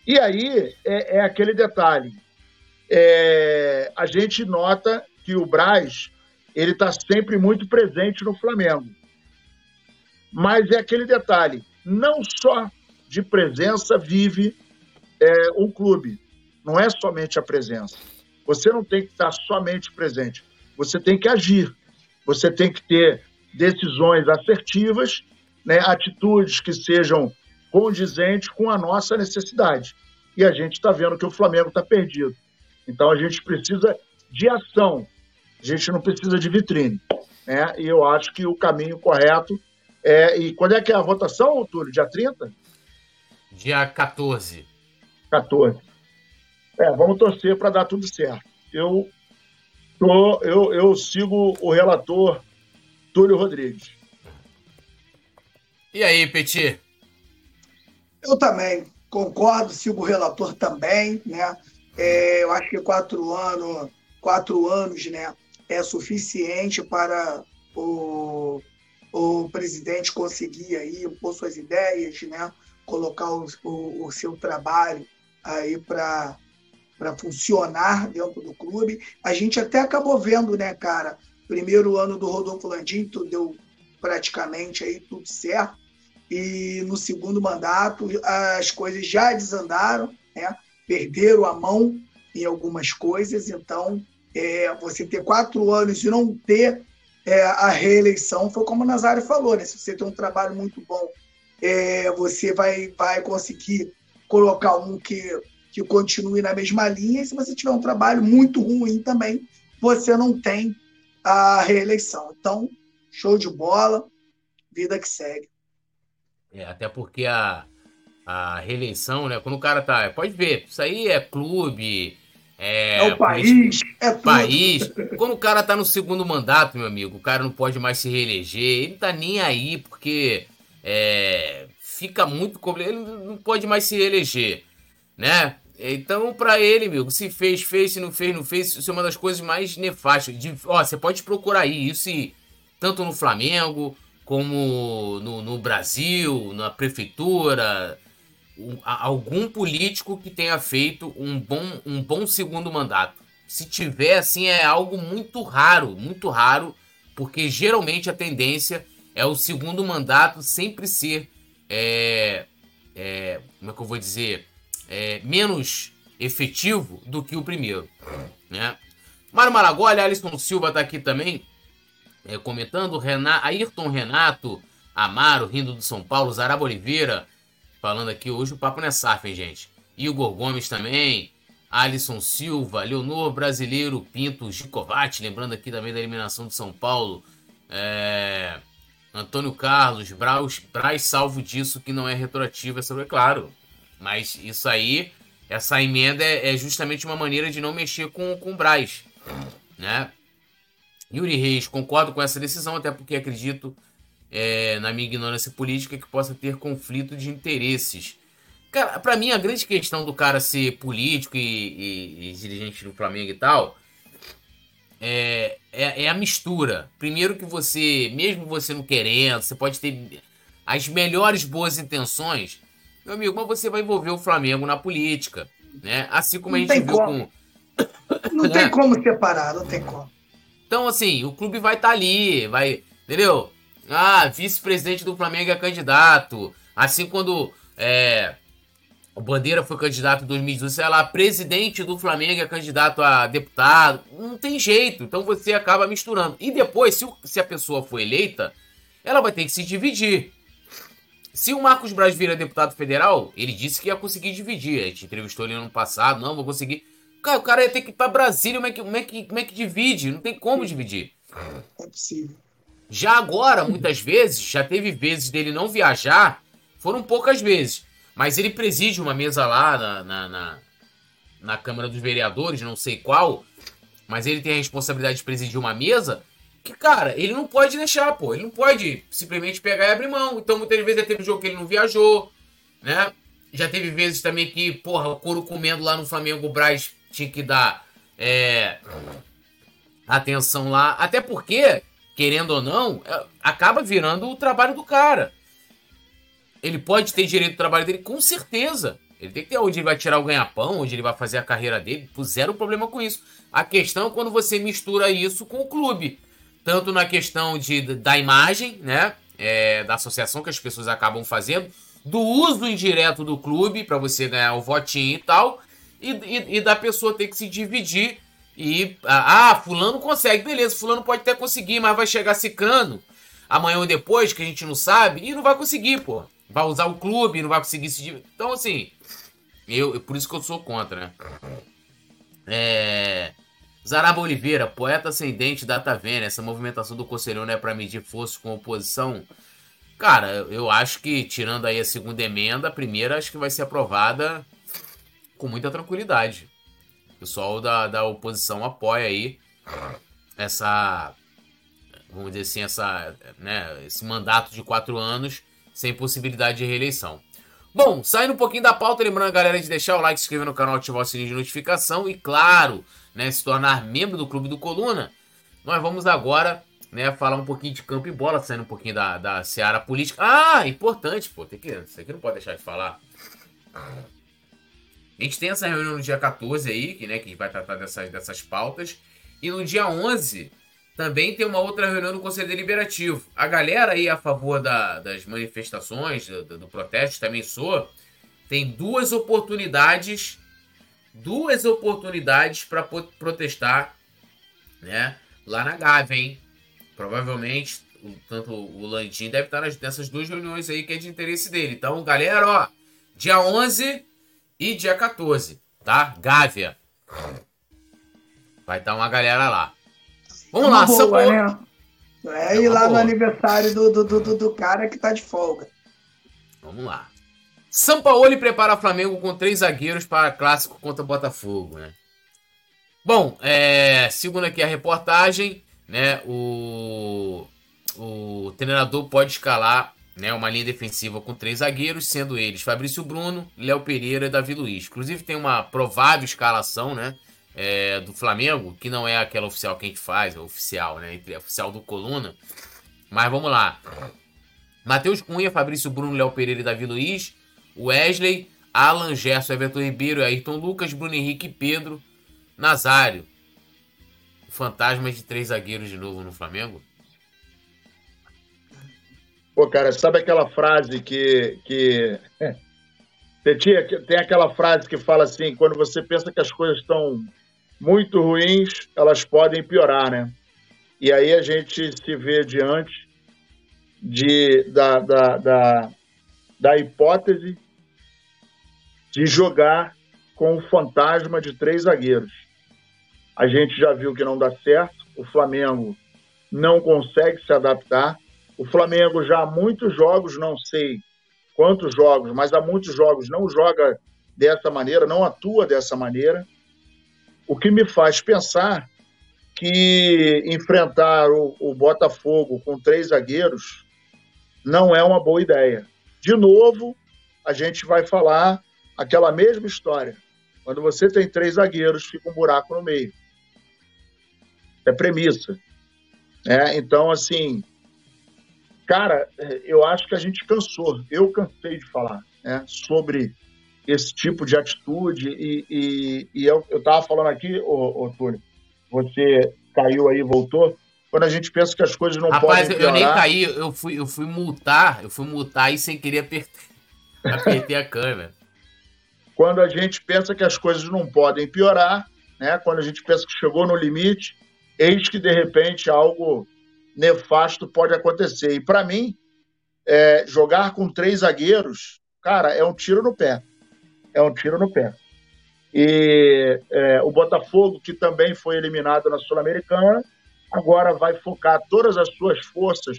E aí é, é aquele detalhe. é, a gente nota que o Braz ele está sempre muito presente no Flamengo. Mas é aquele detalhe, não só de presença vive é, um clube, não é somente a presença. Você não tem que estar somente presente, você tem que agir, você tem que ter decisões assertivas, né, atitudes que sejam condizentes com a nossa necessidade. E a gente está vendo que o Flamengo está perdido. Então a gente precisa de ação, a gente não precisa de vitrine. Né? E eu acho que o caminho correto é. E quando é que é a votação, Túlio? Dia 30? Dia 14. 14. É, vamos torcer para dar tudo certo. Eu, tô, eu, eu sigo o relator Túlio Rodrigues. E aí, Petit? Eu também concordo, sigo o relator também, né? É, eu acho que quatro anos, quatro anos, né, é suficiente para o, o presidente conseguir aí impor suas ideias, né, colocar o, o, o seu trabalho aí para para funcionar dentro do clube. A gente até acabou vendo, né, cara? Primeiro ano do Rodolfo Landim, tudo deu praticamente aí tudo certo. E no segundo mandato as coisas já desandaram, né? Perderam a mão em algumas coisas. Então, é, você ter quatro anos e não ter é, a reeleição foi como o Nazário falou, né? Se você tem um trabalho muito bom, é, você vai, vai conseguir colocar um que que continue na mesma linha, e se você tiver um trabalho muito ruim também, você não tem a reeleição. Então, show de bola, vida que segue. É, até porque a, a reeleição, né? Quando o cara tá. Pode ver, isso aí é clube. É, é o país, é tudo. país. Quando o cara tá no segundo mandato, meu amigo, o cara não pode mais se reeleger. Ele tá nem aí, porque é, fica muito complicado. Ele não pode mais se reeleger, né? Então, para ele, amigo, se fez, fez, se não fez, não fez, isso é uma das coisas mais nefastas. De, ó, você pode procurar aí, isso tanto no Flamengo, como no, no Brasil, na prefeitura, um, algum político que tenha feito um bom, um bom segundo mandato. Se tiver, assim, é algo muito raro, muito raro, porque geralmente a tendência é o segundo mandato sempre ser, é, é, como é que eu vou dizer, é, menos efetivo do que o primeiro. Né? Mário Maragoli, Alisson Silva está aqui também é, comentando. Renato, Ayrton Renato, Amaro, rindo do São Paulo, Zaraba Oliveira, falando aqui hoje o papo não é safo, hein, gente? Igor Gomes também, Alisson Silva, Leonor Brasileiro, Pinto, Gicovati, lembrando aqui também da eliminação do São Paulo. É... Antônio Carlos, Braz, Braz, salvo disso que não é retroativo, é sobre, claro. Mas isso aí, essa emenda é, é justamente uma maneira de não mexer com, com o Braz. Né? Yuri Reis, concordo com essa decisão, até porque acredito, é, na minha ignorância política, que possa ter conflito de interesses. Cara, pra mim, a grande questão do cara ser político e, e, e dirigente do Flamengo e tal é, é, é, a mistura. Primeiro que você, mesmo você não querendo, você pode ter as melhores boas intenções, meu amigo, mas você vai envolver o Flamengo na política, né? Assim como não a gente viu como. com. Não tem como separar, não tem como. Então, assim, o clube vai estar tá ali, vai. Entendeu? Ah, vice-presidente do Flamengo é candidato. Assim quando é, o Bandeira foi candidato em 2012, sei lá, presidente do Flamengo é candidato a deputado. Não tem jeito. Então você acaba misturando. E depois, se, se a pessoa for eleita, ela vai ter que se dividir. Se o Marcos Braz vira deputado federal, ele disse que ia conseguir dividir. A gente entrevistou ele ano passado, não, vou conseguir. Cara, o cara ia ter que ir pra Brasília, como é que, como é que, como é que divide? Não tem como dividir. É possível. Já agora, muitas vezes, já teve vezes dele não viajar, foram poucas vezes. Mas ele preside uma mesa lá na, na, na, na Câmara dos Vereadores, não sei qual, mas ele tem a responsabilidade de presidir uma mesa que, cara, ele não pode deixar, pô. Ele não pode simplesmente pegar e abrir mão. Então, muitas vezes já teve jogo que ele não viajou, né? Já teve vezes também que, porra, o couro comendo lá no Flamengo, o Braz tinha que dar é, atenção lá. Até porque, querendo ou não, é, acaba virando o trabalho do cara. Ele pode ter direito ao trabalho dele, com certeza. Ele tem que ter onde ele vai tirar o ganha-pão, onde ele vai fazer a carreira dele. Zero problema com isso. A questão é quando você mistura isso com o clube. Tanto na questão de, da imagem, né? É, da associação que as pessoas acabam fazendo, do uso indireto do clube para você ganhar o votinho e tal, e, e, e, da pessoa ter que se dividir e ah, ah, fulano consegue, beleza, fulano pode até conseguir, mas vai chegar ciclano amanhã ou depois que a gente não sabe e não vai conseguir, pô. Vai usar o clube, não vai conseguir se. Então assim, eu por isso que eu sou contra, né? É Zaraba Oliveira, poeta ascendente da Tavena, essa movimentação do Conselhão não é para medir força com oposição? Cara, eu acho que, tirando aí a segunda emenda, a primeira acho que vai ser aprovada com muita tranquilidade. O pessoal da, da oposição apoia aí essa, vamos dizer assim, essa, né, esse mandato de quatro anos sem possibilidade de reeleição. Bom, saindo um pouquinho da pauta, lembrando a galera de deixar o like, se inscrever no canal, ativar o sininho de notificação e, claro, né, se tornar membro do Clube do Coluna. Nós vamos agora né, falar um pouquinho de campo e bola, saindo um pouquinho da, da seara política. Ah, importante, pô, tem que, isso aqui não pode deixar de falar. A gente tem essa reunião no dia 14 aí, que, né, que vai tratar dessas, dessas pautas. E no dia 11 também tem uma outra reunião no Conselho Deliberativo. A galera aí a favor da, das manifestações, do, do protesto, também sou, tem duas oportunidades, duas oportunidades para protestar, né, lá na Gávea, hein? Provavelmente, tanto o Landim deve estar nessas duas reuniões aí que é de interesse dele. Então, galera, ó, dia 11 e dia 14, tá? Gávea. Vai estar uma galera lá. Vamos lá, boa, São Paulo. Né? É ir lá boa. no aniversário do, do, do, do cara que tá de folga. Vamos lá. São Paulo prepara Flamengo com três zagueiros para clássico contra Botafogo, né? Bom, é, segundo aqui a reportagem, né, o, o treinador pode escalar né, uma linha defensiva com três zagueiros, sendo eles Fabrício Bruno, Léo Pereira e Davi Luiz. Inclusive tem uma provável escalação né, é, do Flamengo, que não é aquela oficial que a gente faz, é oficial, né, é oficial do Coluna. Mas vamos lá. Matheus Cunha, Fabrício Bruno, Léo Pereira e Davi Luiz. Wesley, Alan Gerson, Everton Ribeiro, Ayrton Lucas, Bruno Henrique Pedro Nazário fantasma de três zagueiros de novo no Flamengo? Pô, cara, sabe aquela frase que. que... Tem aquela frase que fala assim: quando você pensa que as coisas estão muito ruins, elas podem piorar, né? E aí a gente se vê diante de, da, da, da, da hipótese de jogar com o fantasma de três zagueiros. A gente já viu que não dá certo. O Flamengo não consegue se adaptar. O Flamengo já há muitos jogos, não sei quantos jogos, mas há muitos jogos não joga dessa maneira, não atua dessa maneira. O que me faz pensar que enfrentar o, o Botafogo com três zagueiros não é uma boa ideia. De novo, a gente vai falar aquela mesma história. Quando você tem três zagueiros, fica um buraco no meio é premissa. É, então, assim, cara, eu acho que a gente cansou, eu cansei de falar né, sobre esse tipo de atitude e, e, e eu, estava falando aqui, ô, ô Túlio, você caiu aí e voltou, quando a gente pensa que as coisas não Rapaz, podem piorar... eu nem caí, eu fui, eu fui multar, eu fui multar e sem querer apertar, apertei a câmera. Quando a gente pensa que as coisas não podem piorar, né, quando a gente pensa que chegou no limite, eis que de repente algo nefasto pode acontecer. E para mim, é, jogar com três zagueiros, cara, é um tiro no pé. É um tiro no pé. E é, o Botafogo, que também foi eliminado na Sul-Americana, agora vai focar todas as suas forças,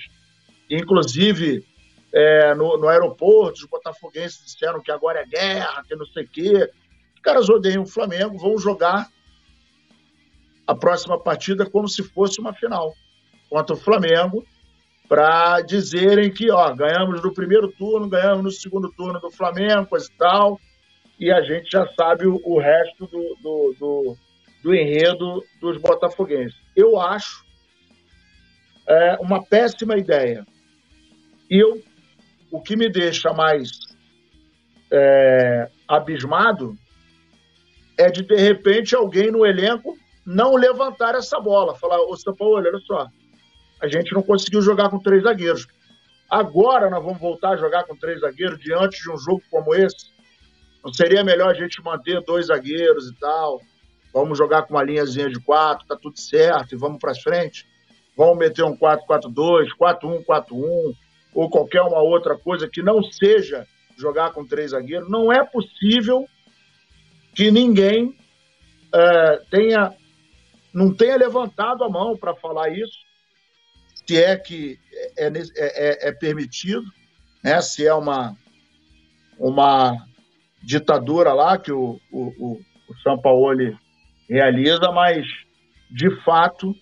inclusive é, no, no, aeroporto, os botafoguenses disseram que agora é guerra, que não sei o quê. Os caras odeiam o Flamengo, vão jogar a próxima partida como se fosse uma final contra o Flamengo, para dizerem que ó, ganhamos no primeiro turno, ganhamos no segundo turno do Flamengo, e tal, e a gente já sabe o, o resto do, do, do, do, enredo dos botafoguenses. Eu acho é, uma péssima ideia. E eu, o que me deixa mais é, abismado é de, de repente, alguém no elenco não levantar essa bola. Falar, ô São Paulo, olha só, a gente não conseguiu jogar com três zagueiros. Agora nós vamos voltar a jogar com três zagueiros diante de um jogo como esse? Não seria melhor a gente manter dois zagueiros e tal? Vamos jogar com uma linhazinha de quatro, tá tudo certo e vamos para frente? Vamos meter um 4-4-2, 4-1-4-1 ou qualquer uma outra coisa que não seja jogar com três zagueiros. Não é possível que ninguém é, tenha não tenha levantado a mão para falar isso, se é que é, é, é, é, permitido, né? se é uma, uma ditadura lá que o, o, o Sampaoli realiza, mas de fato,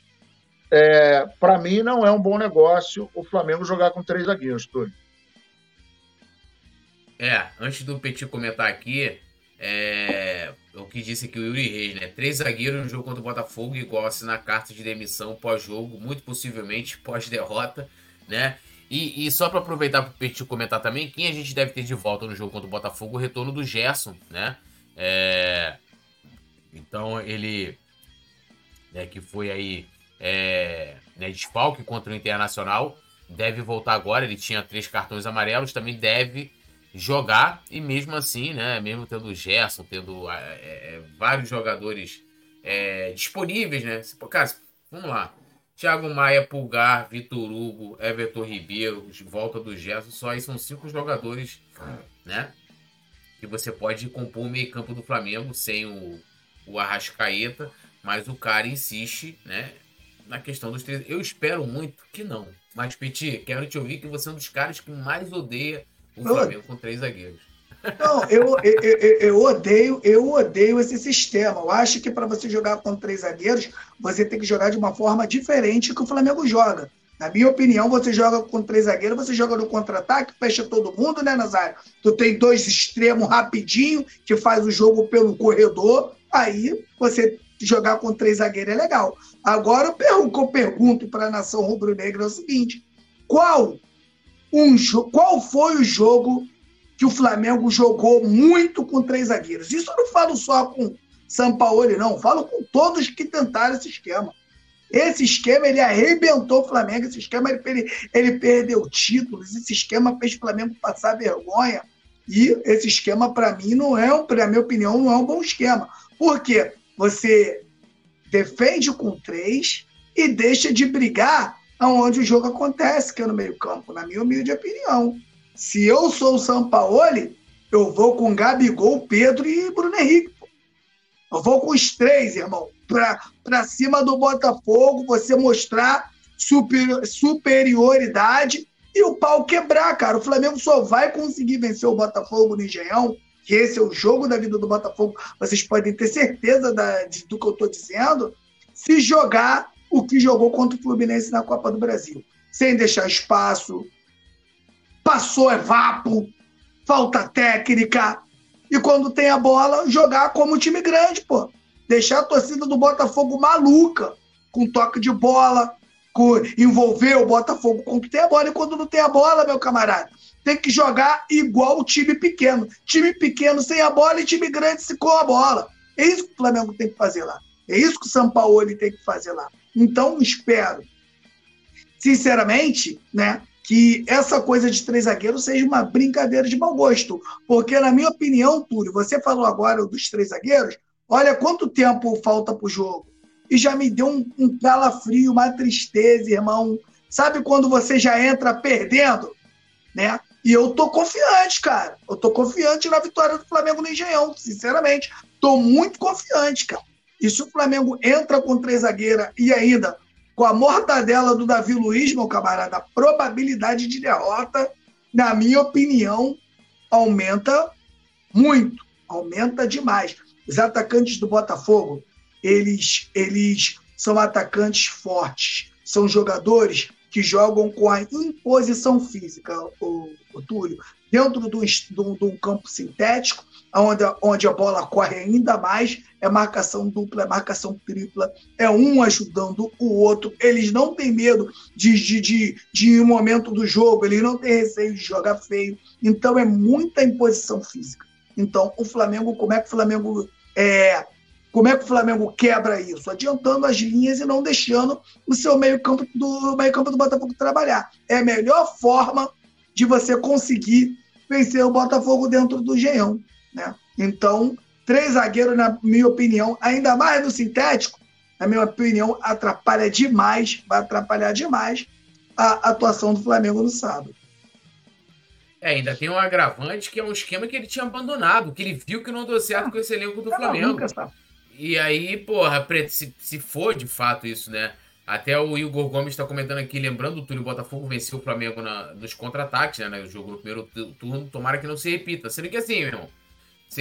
é, para mim não é um bom negócio o Flamengo jogar com três zagueiros, Túlio. É, antes do Petit comentar aqui, é, o que disse aqui o Yuri Reis, né? Três zagueiros no jogo contra o Botafogo, igual assinar carta de demissão pós-jogo, muito possivelmente pós-derrota, né? E, e só para aproveitar para o Petit comentar também, quem a gente deve ter de volta no jogo contra o Botafogo, o retorno do Gerson, né? É, então ele, né, que foi aí é, né, desfalque contra o Internacional, deve voltar agora. Ele tinha três cartões amarelos, também deve jogar e mesmo assim, né, mesmo tendo o Gerson, tendo é, é, é, vários jogadores é, disponíveis, né? Cara, vamos lá. Thiago Maia, Pulgar, Vitor Hugo, Everton Ribeiro, volta do Gerson, só aí são cinco jogadores, né? Que você pode compor o meio-campo do Flamengo sem o, o Arrascaeta, mas o cara insiste, né? Na questão dos três. Eu espero muito que não. Mas, Petit, quero te ouvir que você é um dos caras que mais odeia o Flamengo com três zagueiros. Não, eu, eu, eu, eu, odeio, eu odeio esse sistema. Eu acho que para você jogar com três zagueiros, você tem que jogar de uma forma diferente que o Flamengo joga. Na minha opinião, você joga com três zagueiros, você joga no contra-ataque, fecha todo mundo, né, Nazário? Tu tem dois extremos rapidinho, que faz o jogo pelo corredor, aí você jogar com três zagueiros é legal. Agora, o que eu pergunto para a nação rubro-negra é o seguinte: qual um qual foi o jogo que o Flamengo jogou muito com três zagueiros? Isso eu não falo só com São Paulo, não. Falo com todos que tentaram esse esquema. Esse esquema, ele arrebentou o Flamengo. Esse esquema, ele, ele perdeu títulos. Esse esquema fez o Flamengo passar vergonha. E esse esquema, para mim, não é, na minha opinião, não é um bom esquema. Por quê? Você defende com três e deixa de brigar aonde o jogo acontece, que é no meio-campo, na minha humilde opinião. Se eu sou o Sampaoli, eu vou com Gabigol, Pedro e Bruno Henrique. Pô. Eu vou com os três, irmão, para cima do Botafogo, você mostrar super, superioridade e o pau quebrar, cara. O Flamengo só vai conseguir vencer o Botafogo no Engenhão, que esse é o jogo da vida do Botafogo. Vocês podem ter certeza da, de, do que eu estou dizendo, se jogar o que jogou contra o Fluminense na Copa do Brasil. Sem deixar espaço, passou é vapo, falta técnica. E quando tem a bola, jogar como time grande, pô. Deixar a torcida do Botafogo maluca, com toque de bola, com, envolver o Botafogo quando tem a bola. E quando não tem a bola, meu camarada, tem que jogar igual o time pequeno. Time pequeno sem a bola e time grande com a bola. É isso que o Flamengo tem que fazer lá. É isso que o São Paulo tem que fazer lá. Então, espero, sinceramente, né, que essa coisa de três zagueiros seja uma brincadeira de mau gosto. Porque, na minha opinião, Túlio, você falou agora dos três zagueiros, olha quanto tempo falta para o jogo. E já me deu um, um calafrio, uma tristeza, irmão. Sabe quando você já entra perdendo? Né? E eu tô confiante, cara. Eu tô confiante na vitória do Flamengo no Engenhão, sinceramente. Tô muito confiante, cara. E se o Flamengo entra com três zagueiras e ainda com a mortadela do Davi Luiz, meu camarada, a probabilidade de derrota, na minha opinião, aumenta muito. Aumenta demais. Os atacantes do Botafogo, eles, eles são atacantes fortes. São jogadores que jogam com a imposição física, o, o Túlio, dentro de um campo sintético, onde, onde a bola corre ainda mais, é marcação dupla, é marcação tripla, é um ajudando o outro. Eles não têm medo de, de, de, de um momento do jogo, eles não têm receio de jogar feio. Então é muita imposição física. Então, o Flamengo, como é que o Flamengo é, como é que o Flamengo quebra isso? Adiantando as linhas e não deixando o seu meio-campo do meio-campo do Botafogo trabalhar. É a melhor forma de você conseguir vencer o Botafogo dentro do Geão, né? Então, três zagueiros, na minha opinião, ainda mais no sintético, na minha opinião, atrapalha demais, vai atrapalhar demais a atuação do Flamengo no sábado. É, ainda tem um agravante que é um esquema que ele tinha abandonado, que ele viu que não deu certo com esse elenco do tá Flamengo. E aí, porra, se, se for de fato isso, né? Até o Igor Gomes está comentando aqui, lembrando, o Túlio Botafogo venceu o Flamengo na, nos contra-ataques, né? No jogo no primeiro turno, tomara que não se repita. Sendo que assim, meu irmão.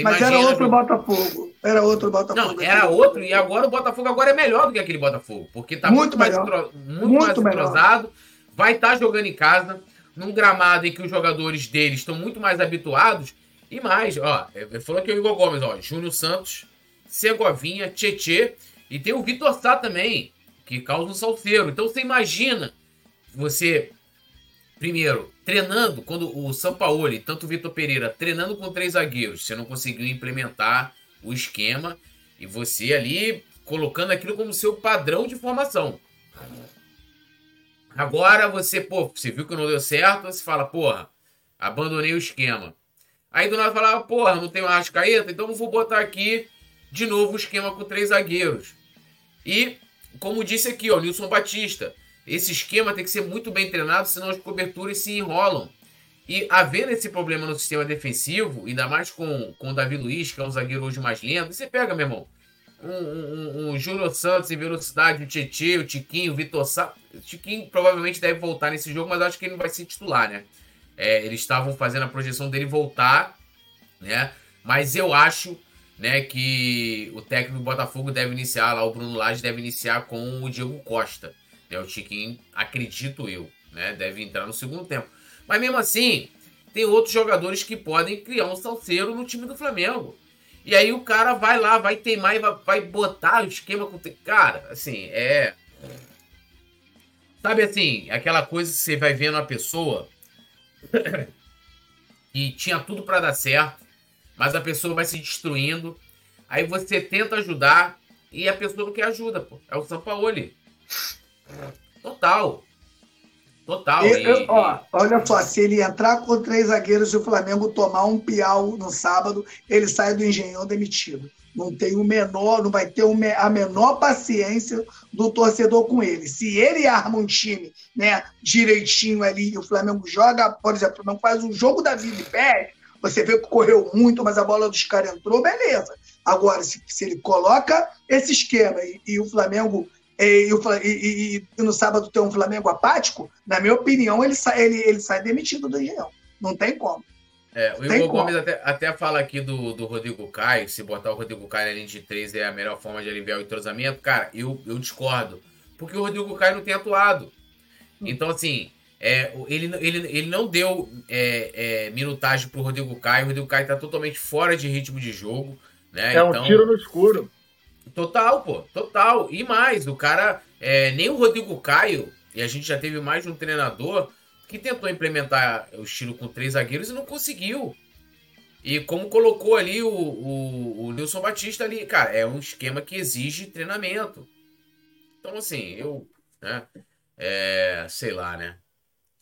Mas era outro Botafogo. Era outro Botafogo. Não, era outro, e agora o Botafogo agora é melhor do que aquele Botafogo. Porque tá muito, muito mais, muito, muito mais entrosado, vai estar tá jogando em casa, num gramado em que os jogadores deles estão muito mais habituados. E mais, ó, falou que o Igor Gomes, ó, Júnior Santos, Segovinha, Tietê, e tem o Vitor Sá também, que causa um salseiro. Então você imagina você, primeiro, treinando, quando o Sampaoli, tanto o Vitor Pereira, treinando com três zagueiros, você não conseguiu implementar o esquema e você ali colocando aquilo como seu padrão de formação. Agora você, pô, você viu que não deu certo, você fala, porra, abandonei o esquema. Aí do nada falava, porra, não tem uma Arrascaeta, então eu vou botar aqui de novo o esquema com três zagueiros. E, como disse aqui, ó, Nilson Batista, esse esquema tem que ser muito bem treinado, senão as coberturas se enrolam. E havendo esse problema no sistema defensivo, ainda mais com, com o Davi Luiz, que é um zagueiro hoje mais lento, você pega, meu irmão, um, um, um Júlio Santos em velocidade, o Tietchan, o Tiquinho, o Vitor Sá. O Tiquinho provavelmente deve voltar nesse jogo, mas acho que ele não vai ser titular, né? É, eles estavam fazendo a projeção dele voltar, né? Mas eu acho né, que o técnico do Botafogo deve iniciar lá, o Bruno Lage deve iniciar com o Diego Costa. Né, o Tiquinho, acredito eu, né, deve entrar no segundo tempo. Mas mesmo assim, tem outros jogadores que podem criar um salseiro no time do Flamengo. E aí o cara vai lá, vai teimar e vai, vai botar o esquema com. Cara, assim, é. Sabe assim, aquela coisa que você vai vendo a pessoa e tinha tudo para dar certo mas a pessoa vai se destruindo. Aí você tenta ajudar e a pessoa não quer ajuda, pô. É o Sampaoli. Total. Total. E, e... Ó, olha só, se ele entrar com três zagueiros e o Flamengo tomar um piau no sábado, ele sai do engenhão demitido. Não tem o menor, não vai ter a menor paciência do torcedor com ele. Se ele arma um time né, direitinho ali e o Flamengo joga, por exemplo, o Flamengo faz um jogo da vida e perde, você vê que correu muito, mas a bola dos caras entrou, beleza. Agora, se, se ele coloca esse esquema e, e o Flamengo e, e, e, no sábado tem um Flamengo apático, na minha opinião, ele sai, ele, ele sai demitido do Engenhão. Não tem como. É, o Igor Gomes até, até fala aqui do, do Rodrigo Caio, se botar o Rodrigo Caio na linha de três é a melhor forma de aliviar o entrosamento. Cara, eu, eu discordo. Porque o Rodrigo Caio não tem atuado. Hum. Então, assim, é, ele, ele, ele não deu é, é, minutagem pro Rodrigo Caio. O Rodrigo Caio tá totalmente fora de ritmo de jogo. Né? É então, um tiro no escuro. Total, pô, total. E mais, o cara, é, nem o Rodrigo Caio, e a gente já teve mais de um treinador que tentou implementar o estilo com três zagueiros e não conseguiu. E como colocou ali o, o, o Nilson Batista ali, cara, é um esquema que exige treinamento. Então, assim, eu, né, é, sei lá, né?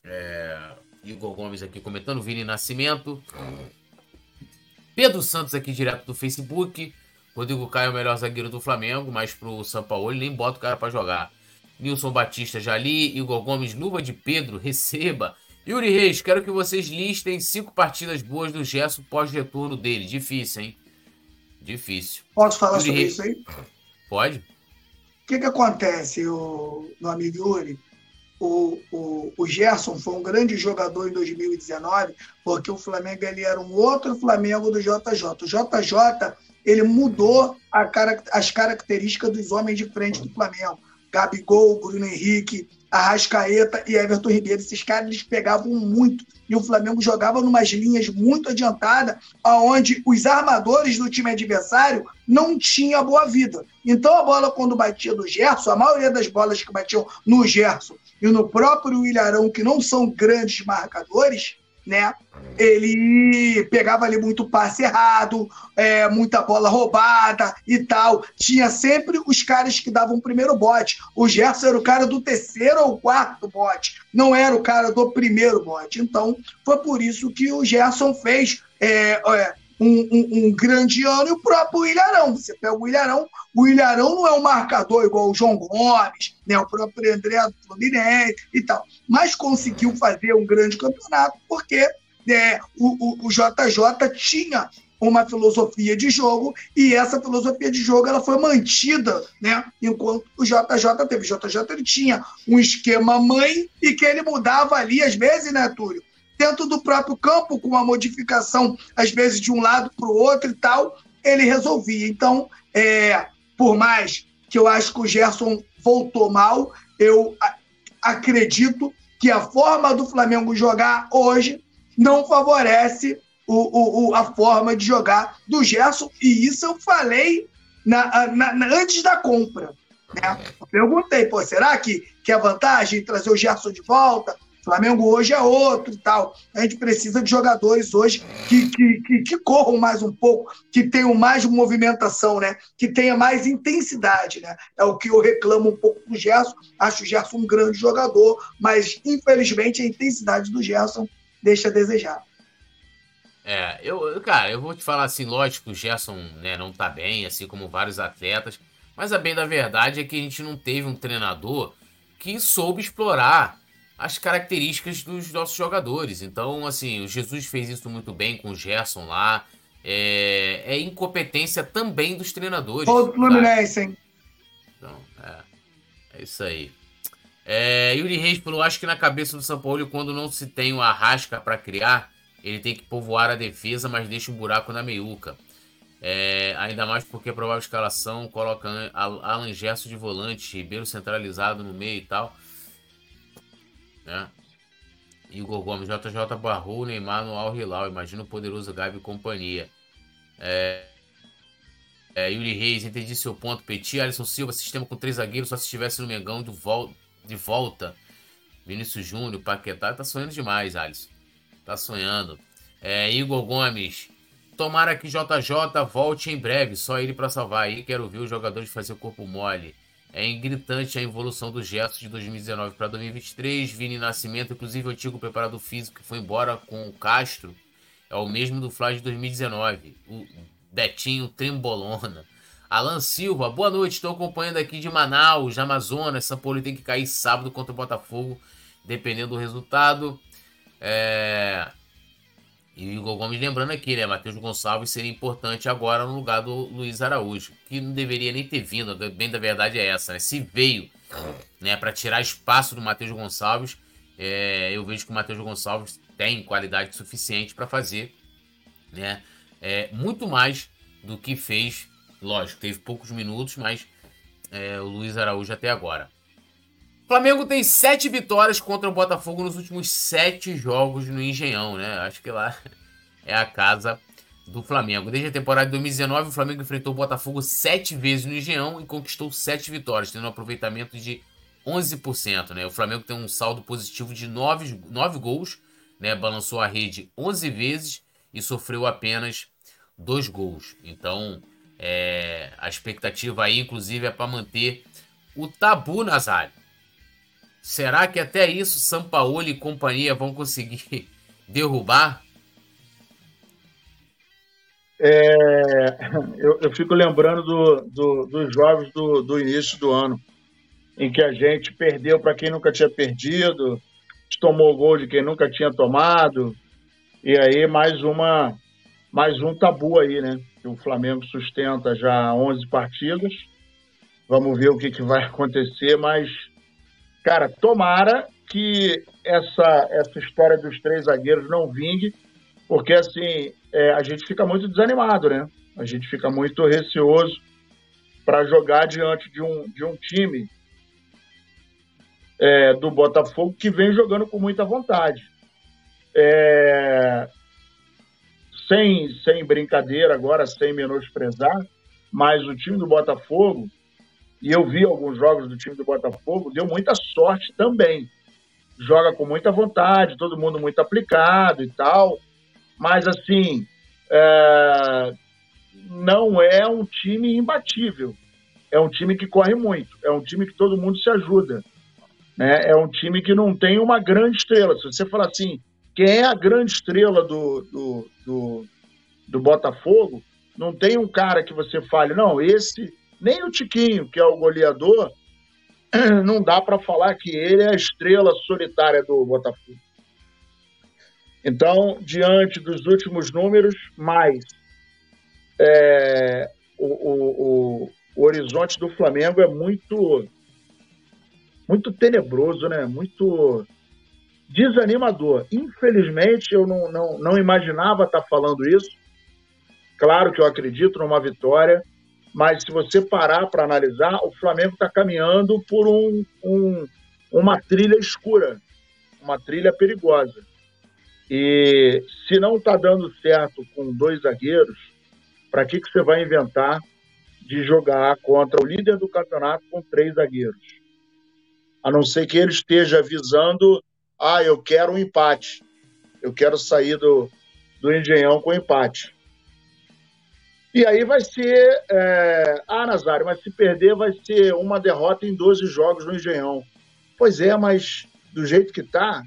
É, Igor Gomes aqui comentando, Vini Nascimento. Pedro Santos aqui direto do Facebook. Rodrigo Caio é o melhor zagueiro do Flamengo, mas pro São Paulo nem bota o cara para jogar. Nilson Batista já li, Igor Gomes, luva de Pedro, receba. Yuri Reis, quero que vocês listem cinco partidas boas do Gerson pós-retorno dele. Difícil, hein? Difícil. Posso falar Yuri sobre Reis. isso aí? Pode. O que, que acontece, o, meu amigo Yuri? o, o, o Gerson foi um grande jogador em 2019, porque o Flamengo ele era um outro Flamengo do JJ. O JJ ele mudou as características dos homens de frente do Flamengo. Gabigol, Bruno Henrique, Arrascaeta e Everton Ribeiro. Esses caras eles pegavam muito. E o Flamengo jogava numas linhas muito adiantadas, onde os armadores do time adversário não tinham boa vida. Então a bola, quando batia do Gerson, a maioria das bolas que batiam no Gerson e no próprio Ilharão, que não são grandes marcadores, né? Ele pegava ali muito passe errado, é, muita bola roubada e tal. Tinha sempre os caras que davam o primeiro bote. O Gerson era o cara do terceiro ou quarto bote, não era o cara do primeiro bote. Então, foi por isso que o Gerson fez é, é, um, um, grande ano e o próprio Ilharão. Você pega o Ilharão, o Ilharão não é um marcador igual o João Gomes, né, o próprio André do Fluminense e tal, mas conseguiu fazer um grande campeonato porque é, o, o, o JJ tinha uma filosofia de jogo e essa filosofia de jogo ela foi mantida, né? Enquanto o JJ teve, o JJ ele tinha um esquema mãe e que ele mudava ali às vezes, né, Túlio? Dentro do próprio campo, com uma modificação, às vezes, de um lado para o outro e tal, ele resolvia. Então, é, por mais que eu acho que o Gerson voltou mal, eu acredito que a forma do Flamengo jogar hoje não favorece o, o, a forma de jogar do Gerson, e isso eu falei na, na, na, antes da compra. Né? Perguntei, pô, será que, que é vantagem trazer o Gerson de volta? Flamengo hoje é outro e tal. A gente precisa de jogadores hoje que, que, que, que, corram mais um pouco, que tenham mais movimentação, né? Que tenha mais intensidade, né? É o que eu reclamo um pouco do Gerson. Acho o Gerson um grande jogador, mas infelizmente a intensidade do Gerson deixa a desejar. É, eu, cara, eu vou te falar assim, lógico o Gerson né, não tá bem, assim como vários atletas, mas a bem da verdade é que a gente não teve um treinador que soube explorar as características dos nossos jogadores. Então, assim, o Jesus fez isso muito bem com o Gerson lá. É, é incompetência também dos treinadores. Todo Fluminense, hein? Então, é, é isso aí. É, Yuri Reis falou: acho que na cabeça do São Paulo, quando não se tem o arrasca para criar, ele tem que povoar a defesa, mas deixa um buraco na meiuca. É, ainda mais porque a provável escalação coloca Alan Gerson de volante, Ribeiro centralizado no meio e tal. Né? Igor Gomes, JJ barrou o Neymar no Al Hilal. Imagina o poderoso Gabi e companhia. É, é, Yuri Reis, entendi seu ponto. Petit, Alisson Silva, sistema com três zagueiros, só se estivesse no Mengão vol de volta. Vinícius Júnior, Paquetá, tá sonhando demais, Alisson. Tá sonhando. É, Igor Gomes, tomara que JJ volte em breve, só ele para salvar aí. Quero ver os jogadores fazer o corpo mole. É gritante a evolução do Gerson de 2019 para 2023. Vini Nascimento, inclusive o antigo preparador físico que foi embora com o Castro, é o mesmo do Flash de 2019. O Betinho Trembolona. Alan Silva, boa noite. Estou acompanhando aqui de Manaus, Amazonas. São Paulo tem que cair sábado contra o Botafogo, dependendo do resultado. É... E o Igor Gomes lembrando aqui, né? Matheus Gonçalves seria importante agora no lugar do Luiz Araújo, que não deveria nem ter vindo. Bem da verdade é essa, né? Se veio, né, para tirar espaço do Matheus Gonçalves, é, eu vejo que o Matheus Gonçalves tem qualidade suficiente para fazer, né? É, muito mais do que fez. Lógico, teve poucos minutos, mas é, o Luiz Araújo até agora. Flamengo tem sete vitórias contra o Botafogo nos últimos sete jogos no Engenhão, né? Acho que lá é a casa do Flamengo. Desde a temporada de 2019, o Flamengo enfrentou o Botafogo sete vezes no Engenhão e conquistou sete vitórias, tendo um aproveitamento de 11%. Né? O Flamengo tem um saldo positivo de nove, nove gols, né? balançou a rede 11 vezes e sofreu apenas dois gols. Então, é, a expectativa aí, inclusive, é para manter o tabu nas áreas. Será que até isso Sampaoli e companhia vão conseguir derrubar? É, eu, eu, fico lembrando do, do, dos jogos do, do, início do ano, em que a gente perdeu para quem nunca tinha perdido, tomou gol de quem nunca tinha tomado, e aí mais uma mais um tabu aí, né? O Flamengo sustenta já 11 partidas. Vamos ver o que, que vai acontecer, mas Cara, tomara que essa, essa história dos três zagueiros não vingue, porque assim é, a gente fica muito desanimado, né? A gente fica muito receoso para jogar diante de um, de um time é, do Botafogo que vem jogando com muita vontade. É, sem, sem brincadeira agora, sem menosprezar, mas o time do Botafogo e eu vi alguns jogos do time do Botafogo, deu muita sorte também. joga com muita vontade, todo mundo muito aplicado e tal, mas assim, é, não é um time imbatível. É um time que corre muito, é um time que todo mundo se ajuda. Né? É um time que não tem uma grande estrela. Se você falar assim, quem é a grande estrela do, do, do, do Botafogo, não tem um cara que você fale, não, esse, nem o Tiquinho, que é o goleador, não dá para falar que ele é a estrela solitária do Botafogo. Então, diante dos últimos números, mais é, o, o, o, o, horizonte do Flamengo é muito muito tenebroso, né? Muito desanimador. Infelizmente, eu não, não, não imaginava estar falando isso. Claro que eu acredito numa vitória, mas se você parar para analisar, o Flamengo está caminhando por um, um, uma trilha escura, uma trilha perigosa. E se não está dando certo com dois zagueiros, para que, que você vai inventar de jogar contra o líder do campeonato com três zagueiros? A não ser que ele esteja visando, ah, eu quero um empate, eu quero sair do, do Engenhão com empate. E aí vai ser. É... Ah, Nazário, mas se perder vai ser uma derrota em 12 jogos no Engenhão. Pois é, mas do jeito que tá,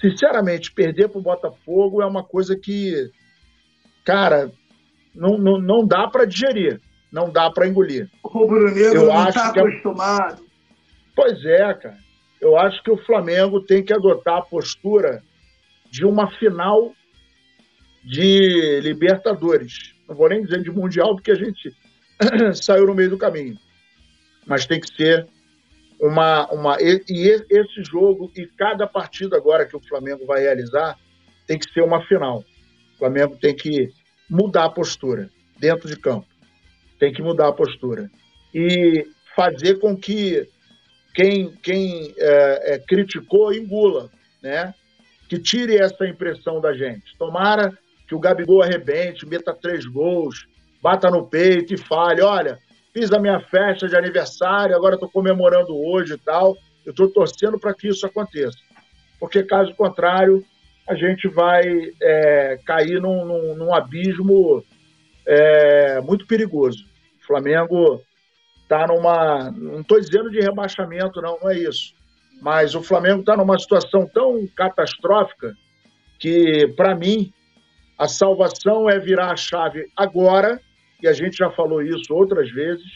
sinceramente, perder para o Botafogo é uma coisa que, cara, não, não, não dá para digerir, não dá para engolir. O Brunegro não está é acostumado. É... Pois é, cara. Eu acho que o Flamengo tem que adotar a postura de uma final de Libertadores não vou nem dizer de Mundial, porque a gente saiu no meio do caminho. Mas tem que ser uma. uma e, e esse jogo e cada partida agora que o Flamengo vai realizar tem que ser uma final. O Flamengo tem que mudar a postura dentro de campo. Tem que mudar a postura. E fazer com que quem, quem é, é, criticou engula, né? Que tire essa impressão da gente. Tomara que o Gabigol arrebente, meta três gols, bata no peito e fale: olha, fiz a minha festa de aniversário, agora estou comemorando hoje e tal. Eu estou torcendo para que isso aconteça. Porque, caso contrário, a gente vai é, cair num, num, num abismo é, muito perigoso. O Flamengo está numa. Não estou dizendo de rebaixamento, não, não é isso. Mas o Flamengo está numa situação tão catastrófica que, para mim, a salvação é virar a chave agora, e a gente já falou isso outras vezes,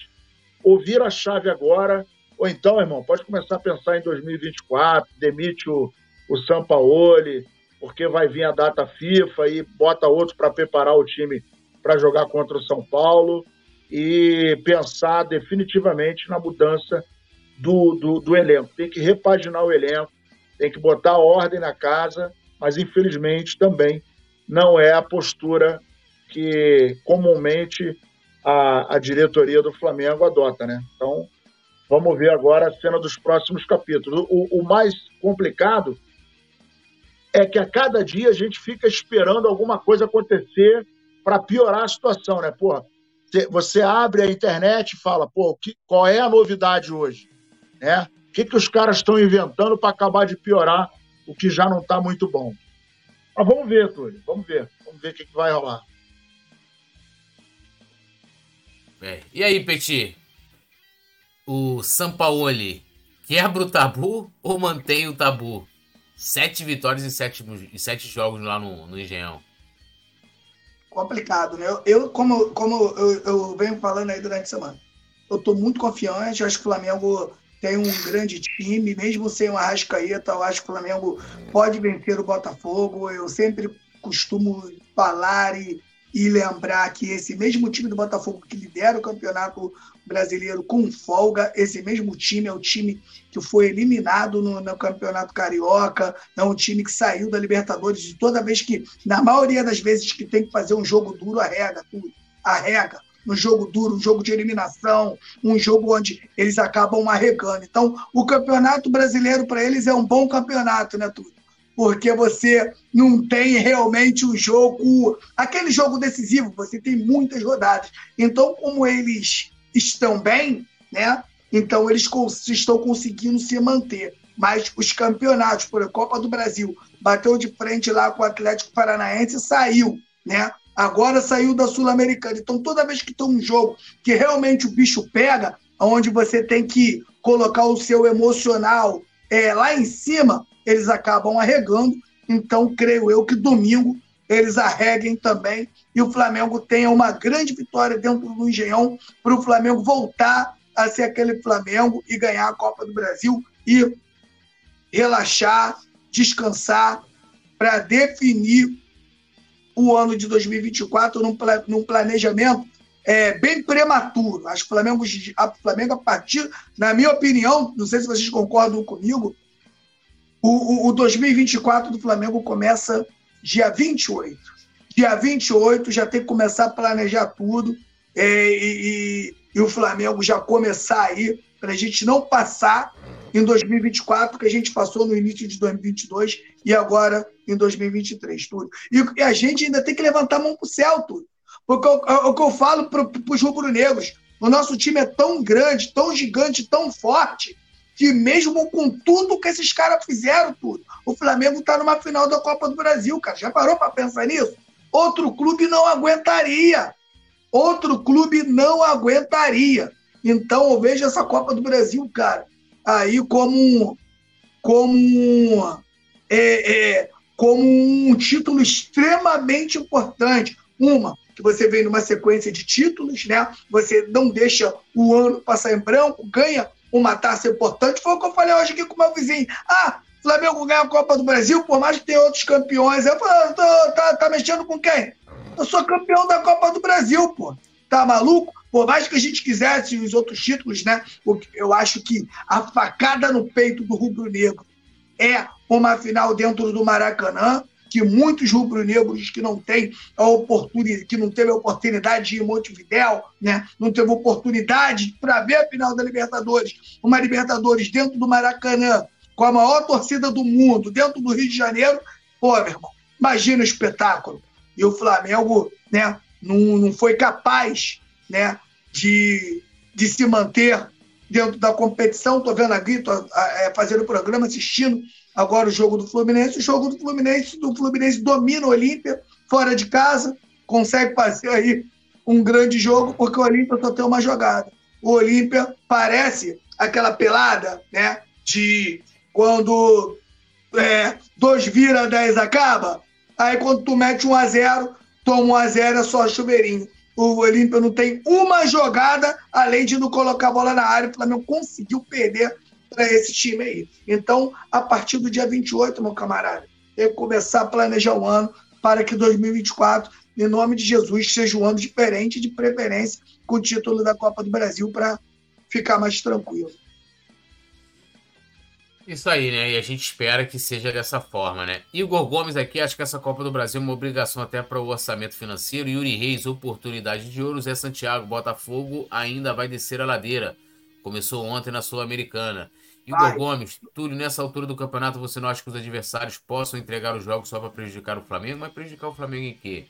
ou vira a chave agora, ou então, irmão, pode começar a pensar em 2024, demite o, o Sampaoli, porque vai vir a data FIFA e bota outro para preparar o time para jogar contra o São Paulo e pensar definitivamente na mudança do, do, do, elenco. Tem que repaginar o elenco, tem que botar ordem na casa, mas infelizmente também não é a postura que comumente a, a diretoria do Flamengo adota, né? Então, vamos ver agora a cena dos próximos capítulos. O, o mais complicado é que a cada dia a gente fica esperando alguma coisa acontecer para piorar a situação, né? Porra, você abre a internet e fala, pô, que, qual é a novidade hoje? Né? O que, que os caras estão inventando para acabar de piorar o que já não está muito bom? Mas vamos ver, Túlio. Vamos ver. Vamos ver o que, que vai rolar. É. E aí, Petit? O Sampaoli quebra o tabu ou mantém o tabu? Sete vitórias em sete, em sete jogos lá no, no Engenhão. Complicado, né? Eu, eu como, como eu, eu, venho falando aí durante a semana, eu tô muito confiante. Eu acho que o Flamengo tem um grande time, mesmo sem o Arrascaeta, eu acho que o Flamengo pode vencer o Botafogo. Eu sempre costumo falar e, e lembrar que esse mesmo time do Botafogo que lidera o campeonato brasileiro com folga, esse mesmo time é o time que foi eliminado no, no campeonato carioca, é um time que saiu da Libertadores e toda vez que, na maioria das vezes que tem que fazer um jogo duro, arrega tudo, arrega no jogo duro, um jogo de eliminação, um jogo onde eles acabam arregando. Então, o campeonato brasileiro para eles é um bom campeonato, né, Túlio? Porque você não tem realmente um jogo, aquele jogo decisivo, você tem muitas rodadas. Então, como eles estão bem, né? Então eles estão conseguindo se manter. Mas os campeonatos, por exemplo, Copa do Brasil, bateu de frente lá com o Atlético Paranaense e saiu, né? Agora saiu da Sul-Americana. Então, toda vez que tem um jogo que realmente o bicho pega, onde você tem que colocar o seu emocional é, lá em cima, eles acabam arregando. Então, creio eu que domingo eles arreguem também e o Flamengo tenha uma grande vitória dentro do Engenhão para o Flamengo voltar a ser aquele Flamengo e ganhar a Copa do Brasil e relaxar, descansar para definir o ano de 2024 num, num planejamento é, bem prematuro. Acho que o Flamengo, a Flamengo, a partir, na minha opinião, não sei se vocês concordam comigo, o, o, o 2024 do Flamengo começa dia 28. Dia 28 já tem que começar a planejar tudo é, e, e, e, o Flamengo já começar aí para a gente não passar em 2024, que a gente passou no início de 2022 e agora em 2023, tudo. E, e a gente ainda tem que levantar a mão para o céu, tudo. Porque o, o que eu falo para os rubro-negros, o nosso time é tão grande, tão gigante, tão forte, que mesmo com tudo que esses caras fizeram, tudo, o Flamengo está numa final da Copa do Brasil, cara. Já parou para pensar nisso? Outro clube não aguentaria. Outro clube não aguentaria. Então eu vejo essa Copa do Brasil, cara, aí como, como, é, é, como um título extremamente importante. Uma, que você vem numa sequência de títulos, né? Você não deixa o ano passar em branco, ganha uma taça importante. Foi o que eu falei hoje aqui com o meu vizinho. Ah, Flamengo ganha a Copa do Brasil, por mais que tenha outros campeões. Eu falo, tá, tá mexendo com quem? Eu sou campeão da Copa do Brasil, pô. Tá maluco? Por mais que a gente quisesse os outros títulos, né? Eu acho que a facada no peito do rubro-negro é uma final dentro do Maracanã, que muitos rubro-negros que não têm a oportunidade, que não teve a oportunidade de ir em Montevidéu, né? Não teve oportunidade para ver a final da Libertadores, uma Libertadores dentro do Maracanã, com a maior torcida do mundo, dentro do Rio de Janeiro, pô, meu irmão, imagina o espetáculo. E o Flamengo, né, não, não foi capaz, né, de, de se manter dentro da competição. Estou vendo aqui, tô é, fazendo o programa, assistindo agora o jogo do Fluminense. O jogo do Fluminense, do Fluminense domina o Olímpia, fora de casa, consegue fazer aí um grande jogo, porque o Olímpia só tem uma jogada. O Olímpia parece aquela pelada, né, de quando é, dois vira, dez acaba. Aí quando tu mete um a zero, toma um a zero, é só chuveirinho. O Olímpia não tem uma jogada, além de não colocar a bola na área. O Flamengo conseguiu perder para esse time aí. Então, a partir do dia 28, meu camarada, tem que começar a planejar o ano para que 2024, em nome de Jesus, seja um ano diferente, de preferência, com o título da Copa do Brasil, para ficar mais tranquilo. Isso aí, né? E a gente espera que seja dessa forma, né? Igor Gomes aqui, acho que essa Copa do Brasil é uma obrigação até para o orçamento financeiro. Yuri Reis, oportunidade de ouro. Zé Santiago, Botafogo ainda vai descer a ladeira. Começou ontem na Sul-Americana. Igor vai. Gomes, Túlio, nessa altura do campeonato você não acha que os adversários possam entregar os jogos só para prejudicar o Flamengo? Mas prejudicar o Flamengo em quê?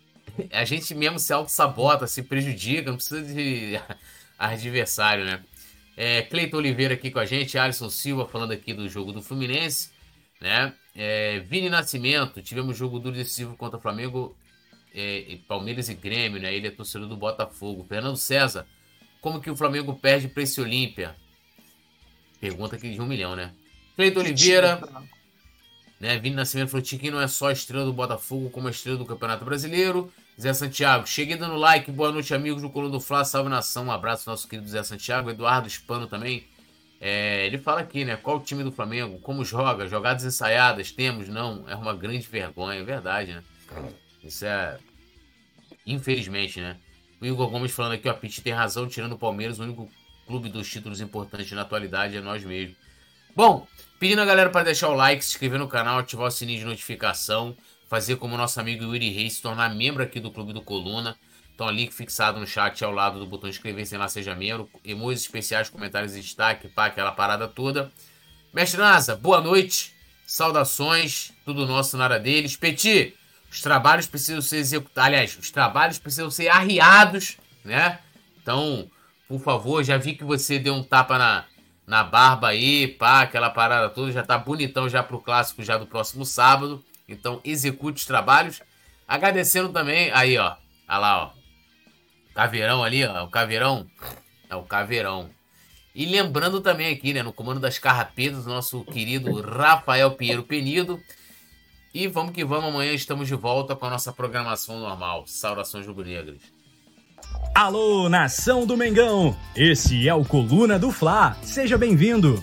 A gente mesmo se auto-sabota, se prejudica, não precisa de adversário, né? É, Cleiton Oliveira aqui com a gente, Alisson Silva falando aqui do jogo do Fluminense, né? É, Vini Nascimento, tivemos jogo duro decisivo contra o Flamengo, é, Palmeiras e Grêmio, né? Ele é torcedor do Botafogo. Fernando César, como que o Flamengo perde para esse Olímpia? Pergunta aqui de um milhão, né? Cleiton Oliveira, né? Vini Nascimento falou: Tiquinho não é só estrela do Botafogo, como a estrela do Campeonato Brasileiro. Zé Santiago, cheguei dando like. Boa noite, amigos do Coluna do Fla. Salve nação. Um abraço, nosso querido Zé Santiago. Eduardo Spano também. É, ele fala aqui, né? Qual o time do Flamengo? Como joga? Jogadas ensaiadas? Temos? Não. É uma grande vergonha. É verdade, né? Isso é. Infelizmente, né? O Igor Gomes falando aqui, ó. Pete tem razão. Tirando o Palmeiras, o único clube dos títulos importantes na atualidade é nós mesmos. Bom, pedindo a galera para deixar o like, se inscrever no canal, ativar o sininho de notificação fazer como nosso amigo Yuri Reis, se tornar membro aqui do Clube do Coluna. Então, link fixado no chat ao lado do botão inscrever-se lá, seja membro. Emojis especiais, comentários de destaque, pá, aquela parada toda. Mestre Nasa, boa noite. Saudações, tudo nosso na área deles. Peti, os trabalhos precisam ser executados. Aliás, os trabalhos precisam ser arriados, né? Então, por favor, já vi que você deu um tapa na, na barba aí, pá, aquela parada toda, já tá bonitão já pro clássico já do próximo sábado. Então execute os trabalhos. Agradecendo também, aí ó, olha lá ó, caveirão ali ó, o caveirão, é o caveirão. E lembrando também aqui, né, no comando das carrapetas, nosso querido Rafael Pinheiro Penido. E vamos que vamos, amanhã estamos de volta com a nossa programação normal. Saudações rubro-negras. Alô, nação do Mengão! Esse é o Coluna do Fla. Seja bem-vindo.